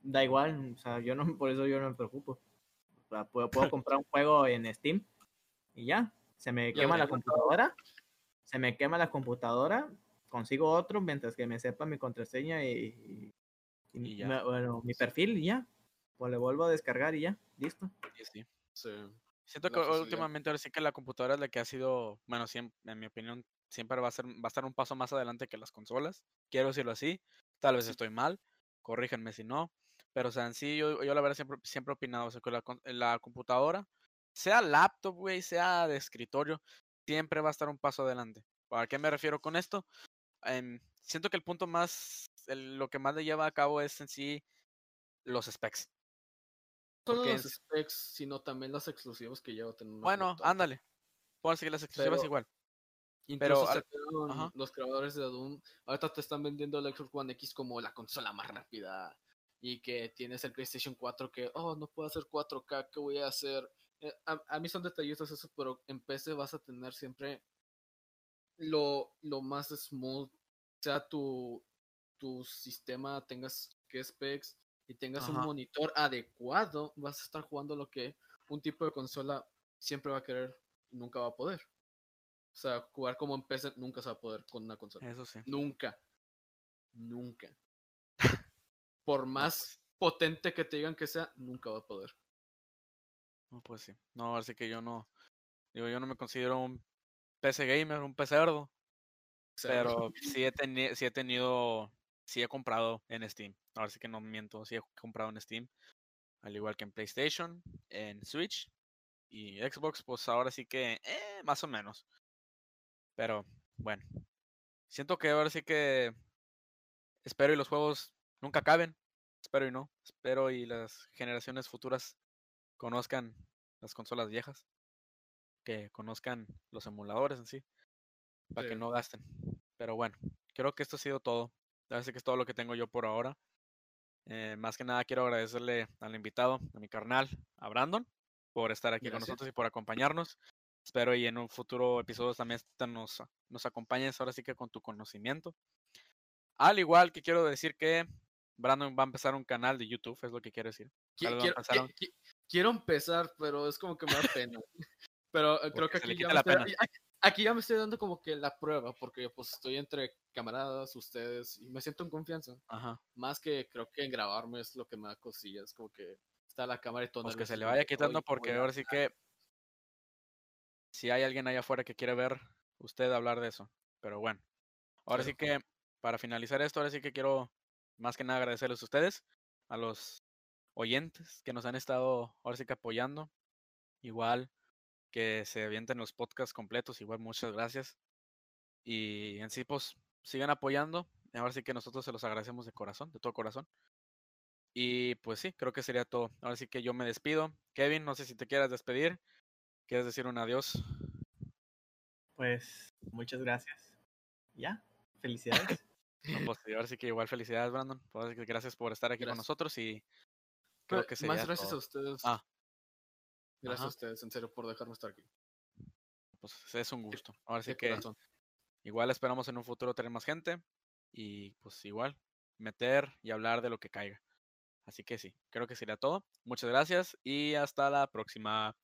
da igual. O sea, yo no, por eso yo no me preocupo. O sea, puedo, puedo comprar un juego en Steam y ya. Se me Ya quema la computadora. Se me quema la computadora. Consigo otro mientras que me sepa mi contraseña y, y- y Y ya. me- bueno, mi perfil y ya. Pues le vuelvo a descargar y ya. Listo. sí, sí. Sí. Siento la que facilidad. últimamente ahora sí que la computadora es la que ha sido, bueno, siempre, en mi opinión, siempre va a ser, va a estar un paso más adelante que las consolas. Quiero decirlo así. Tal vez estoy mal, corríjanme si no. Pero, o sea, en sí, yo, yo la verdad siempre, siempre he opinado, o sea, que la, la computadora, sea laptop, güey, sea de escritorio, siempre va a estar un paso adelante. ¿A qué me refiero con esto? Em, siento que el punto más, el- lo que más le lleva a cabo es en sí los specs. Solo en- specs, sino también los exclusivos que lleva a tener Bueno, computadora. ándale. Puedo seguir las exclusivas Pero- igual. Incluso pero al- los creadores de Doom. Ahorita te están vendiendo el Xbox One X como la consola más rápida. Y que tienes el PlayStation 4 que, oh, no puedo hacer 4K, ¿qué voy a hacer? Eh, a, a mí son detallitos eso, pero en PC vas a tener siempre lo, lo más smooth. Sea tu, tu sistema, tengas que specs y tengas un monitor adecuado, vas a estar jugando lo que un tipo de consola siempre va a querer y nunca va a poder. O sea, jugar como en PC nunca se va a poder con una consola. Eso sí. Nunca. Nunca. Por más potente que te digan que sea, nunca va a poder. No, pues sí. No, así que yo no. Digo, yo no me considero un PC gamer, un pecerdo. O sea, Pero sí he, sí he tenido. Sí he comprado en Steam. Ahora sí que no miento. Sí he comprado en Steam. Al igual que en PlayStation, en Switch y Xbox, pues ahora sí que. eh, más o menos. Pero bueno. Siento que ahora sí que. Espero y los juegos nunca acaben. Espero y no. Espero y las generaciones futuras conozcan las consolas viejas. Que conozcan los emuladores en sí. Para que no gasten. Pero bueno, creo que esto ha sido todo. Así que es todo lo que tengo yo por ahora. Eh, más que nada quiero agradecerle al invitado, a mi carnal, a Brandon, por estar aquí con nosotros y por acompañarnos. Espero y en un futuro episodio también nos, nos acompañes ahora sí que con tu conocimiento. Al igual que quiero decir que Brandon va a empezar un canal de YouTube, es lo que quiero decir. quiero, empezar, pero es como que me da pena. Pero eh, creo Porque que aquí ya, la pena. Aquí- ya me estoy dando como que la prueba, porque pues estoy entre camaradas, ustedes, y me siento en confianza. Ajá. Más que creo que en grabarme es lo que me da cosillas, como que está la cámara y todo. Pues que se le vaya quitando "Oye, ¿cómo porque ahora sí que si hay alguien allá afuera que quiere ver usted hablar de eso. Pero bueno, ahora sí que para finalizar esto, ahora sí que quiero más que nada agradecerles a ustedes, a los oyentes que nos han estado ahora sí que apoyando. Igual que se avienten los podcasts completos, igual muchas gracias. Y en sí, pues sigan apoyando. Ahora sí que nosotros se los agradecemos de corazón, de todo corazón. Y pues sí, creo que sería todo. Ahora sí que yo me despido. Kevin, no sé si te quieras despedir. ¿Quieres decir un adiós? Pues muchas gracias. Ya, felicidades. No, pues ahora sí que igual felicidades, Brandon. Pues, gracias por estar aquí con nosotros y creo Pero que sería Más gracias todo. a ustedes. Ah. Gracias Ajá. a ustedes, en serio, por dejarme estar aquí. pues es un gusto. Ahora sí que corazón. igual esperamos en un futuro tener más gente y pues igual meter y hablar de lo que caiga. Así que sí, creo que sería todo. Muchas gracias y hasta la próxima.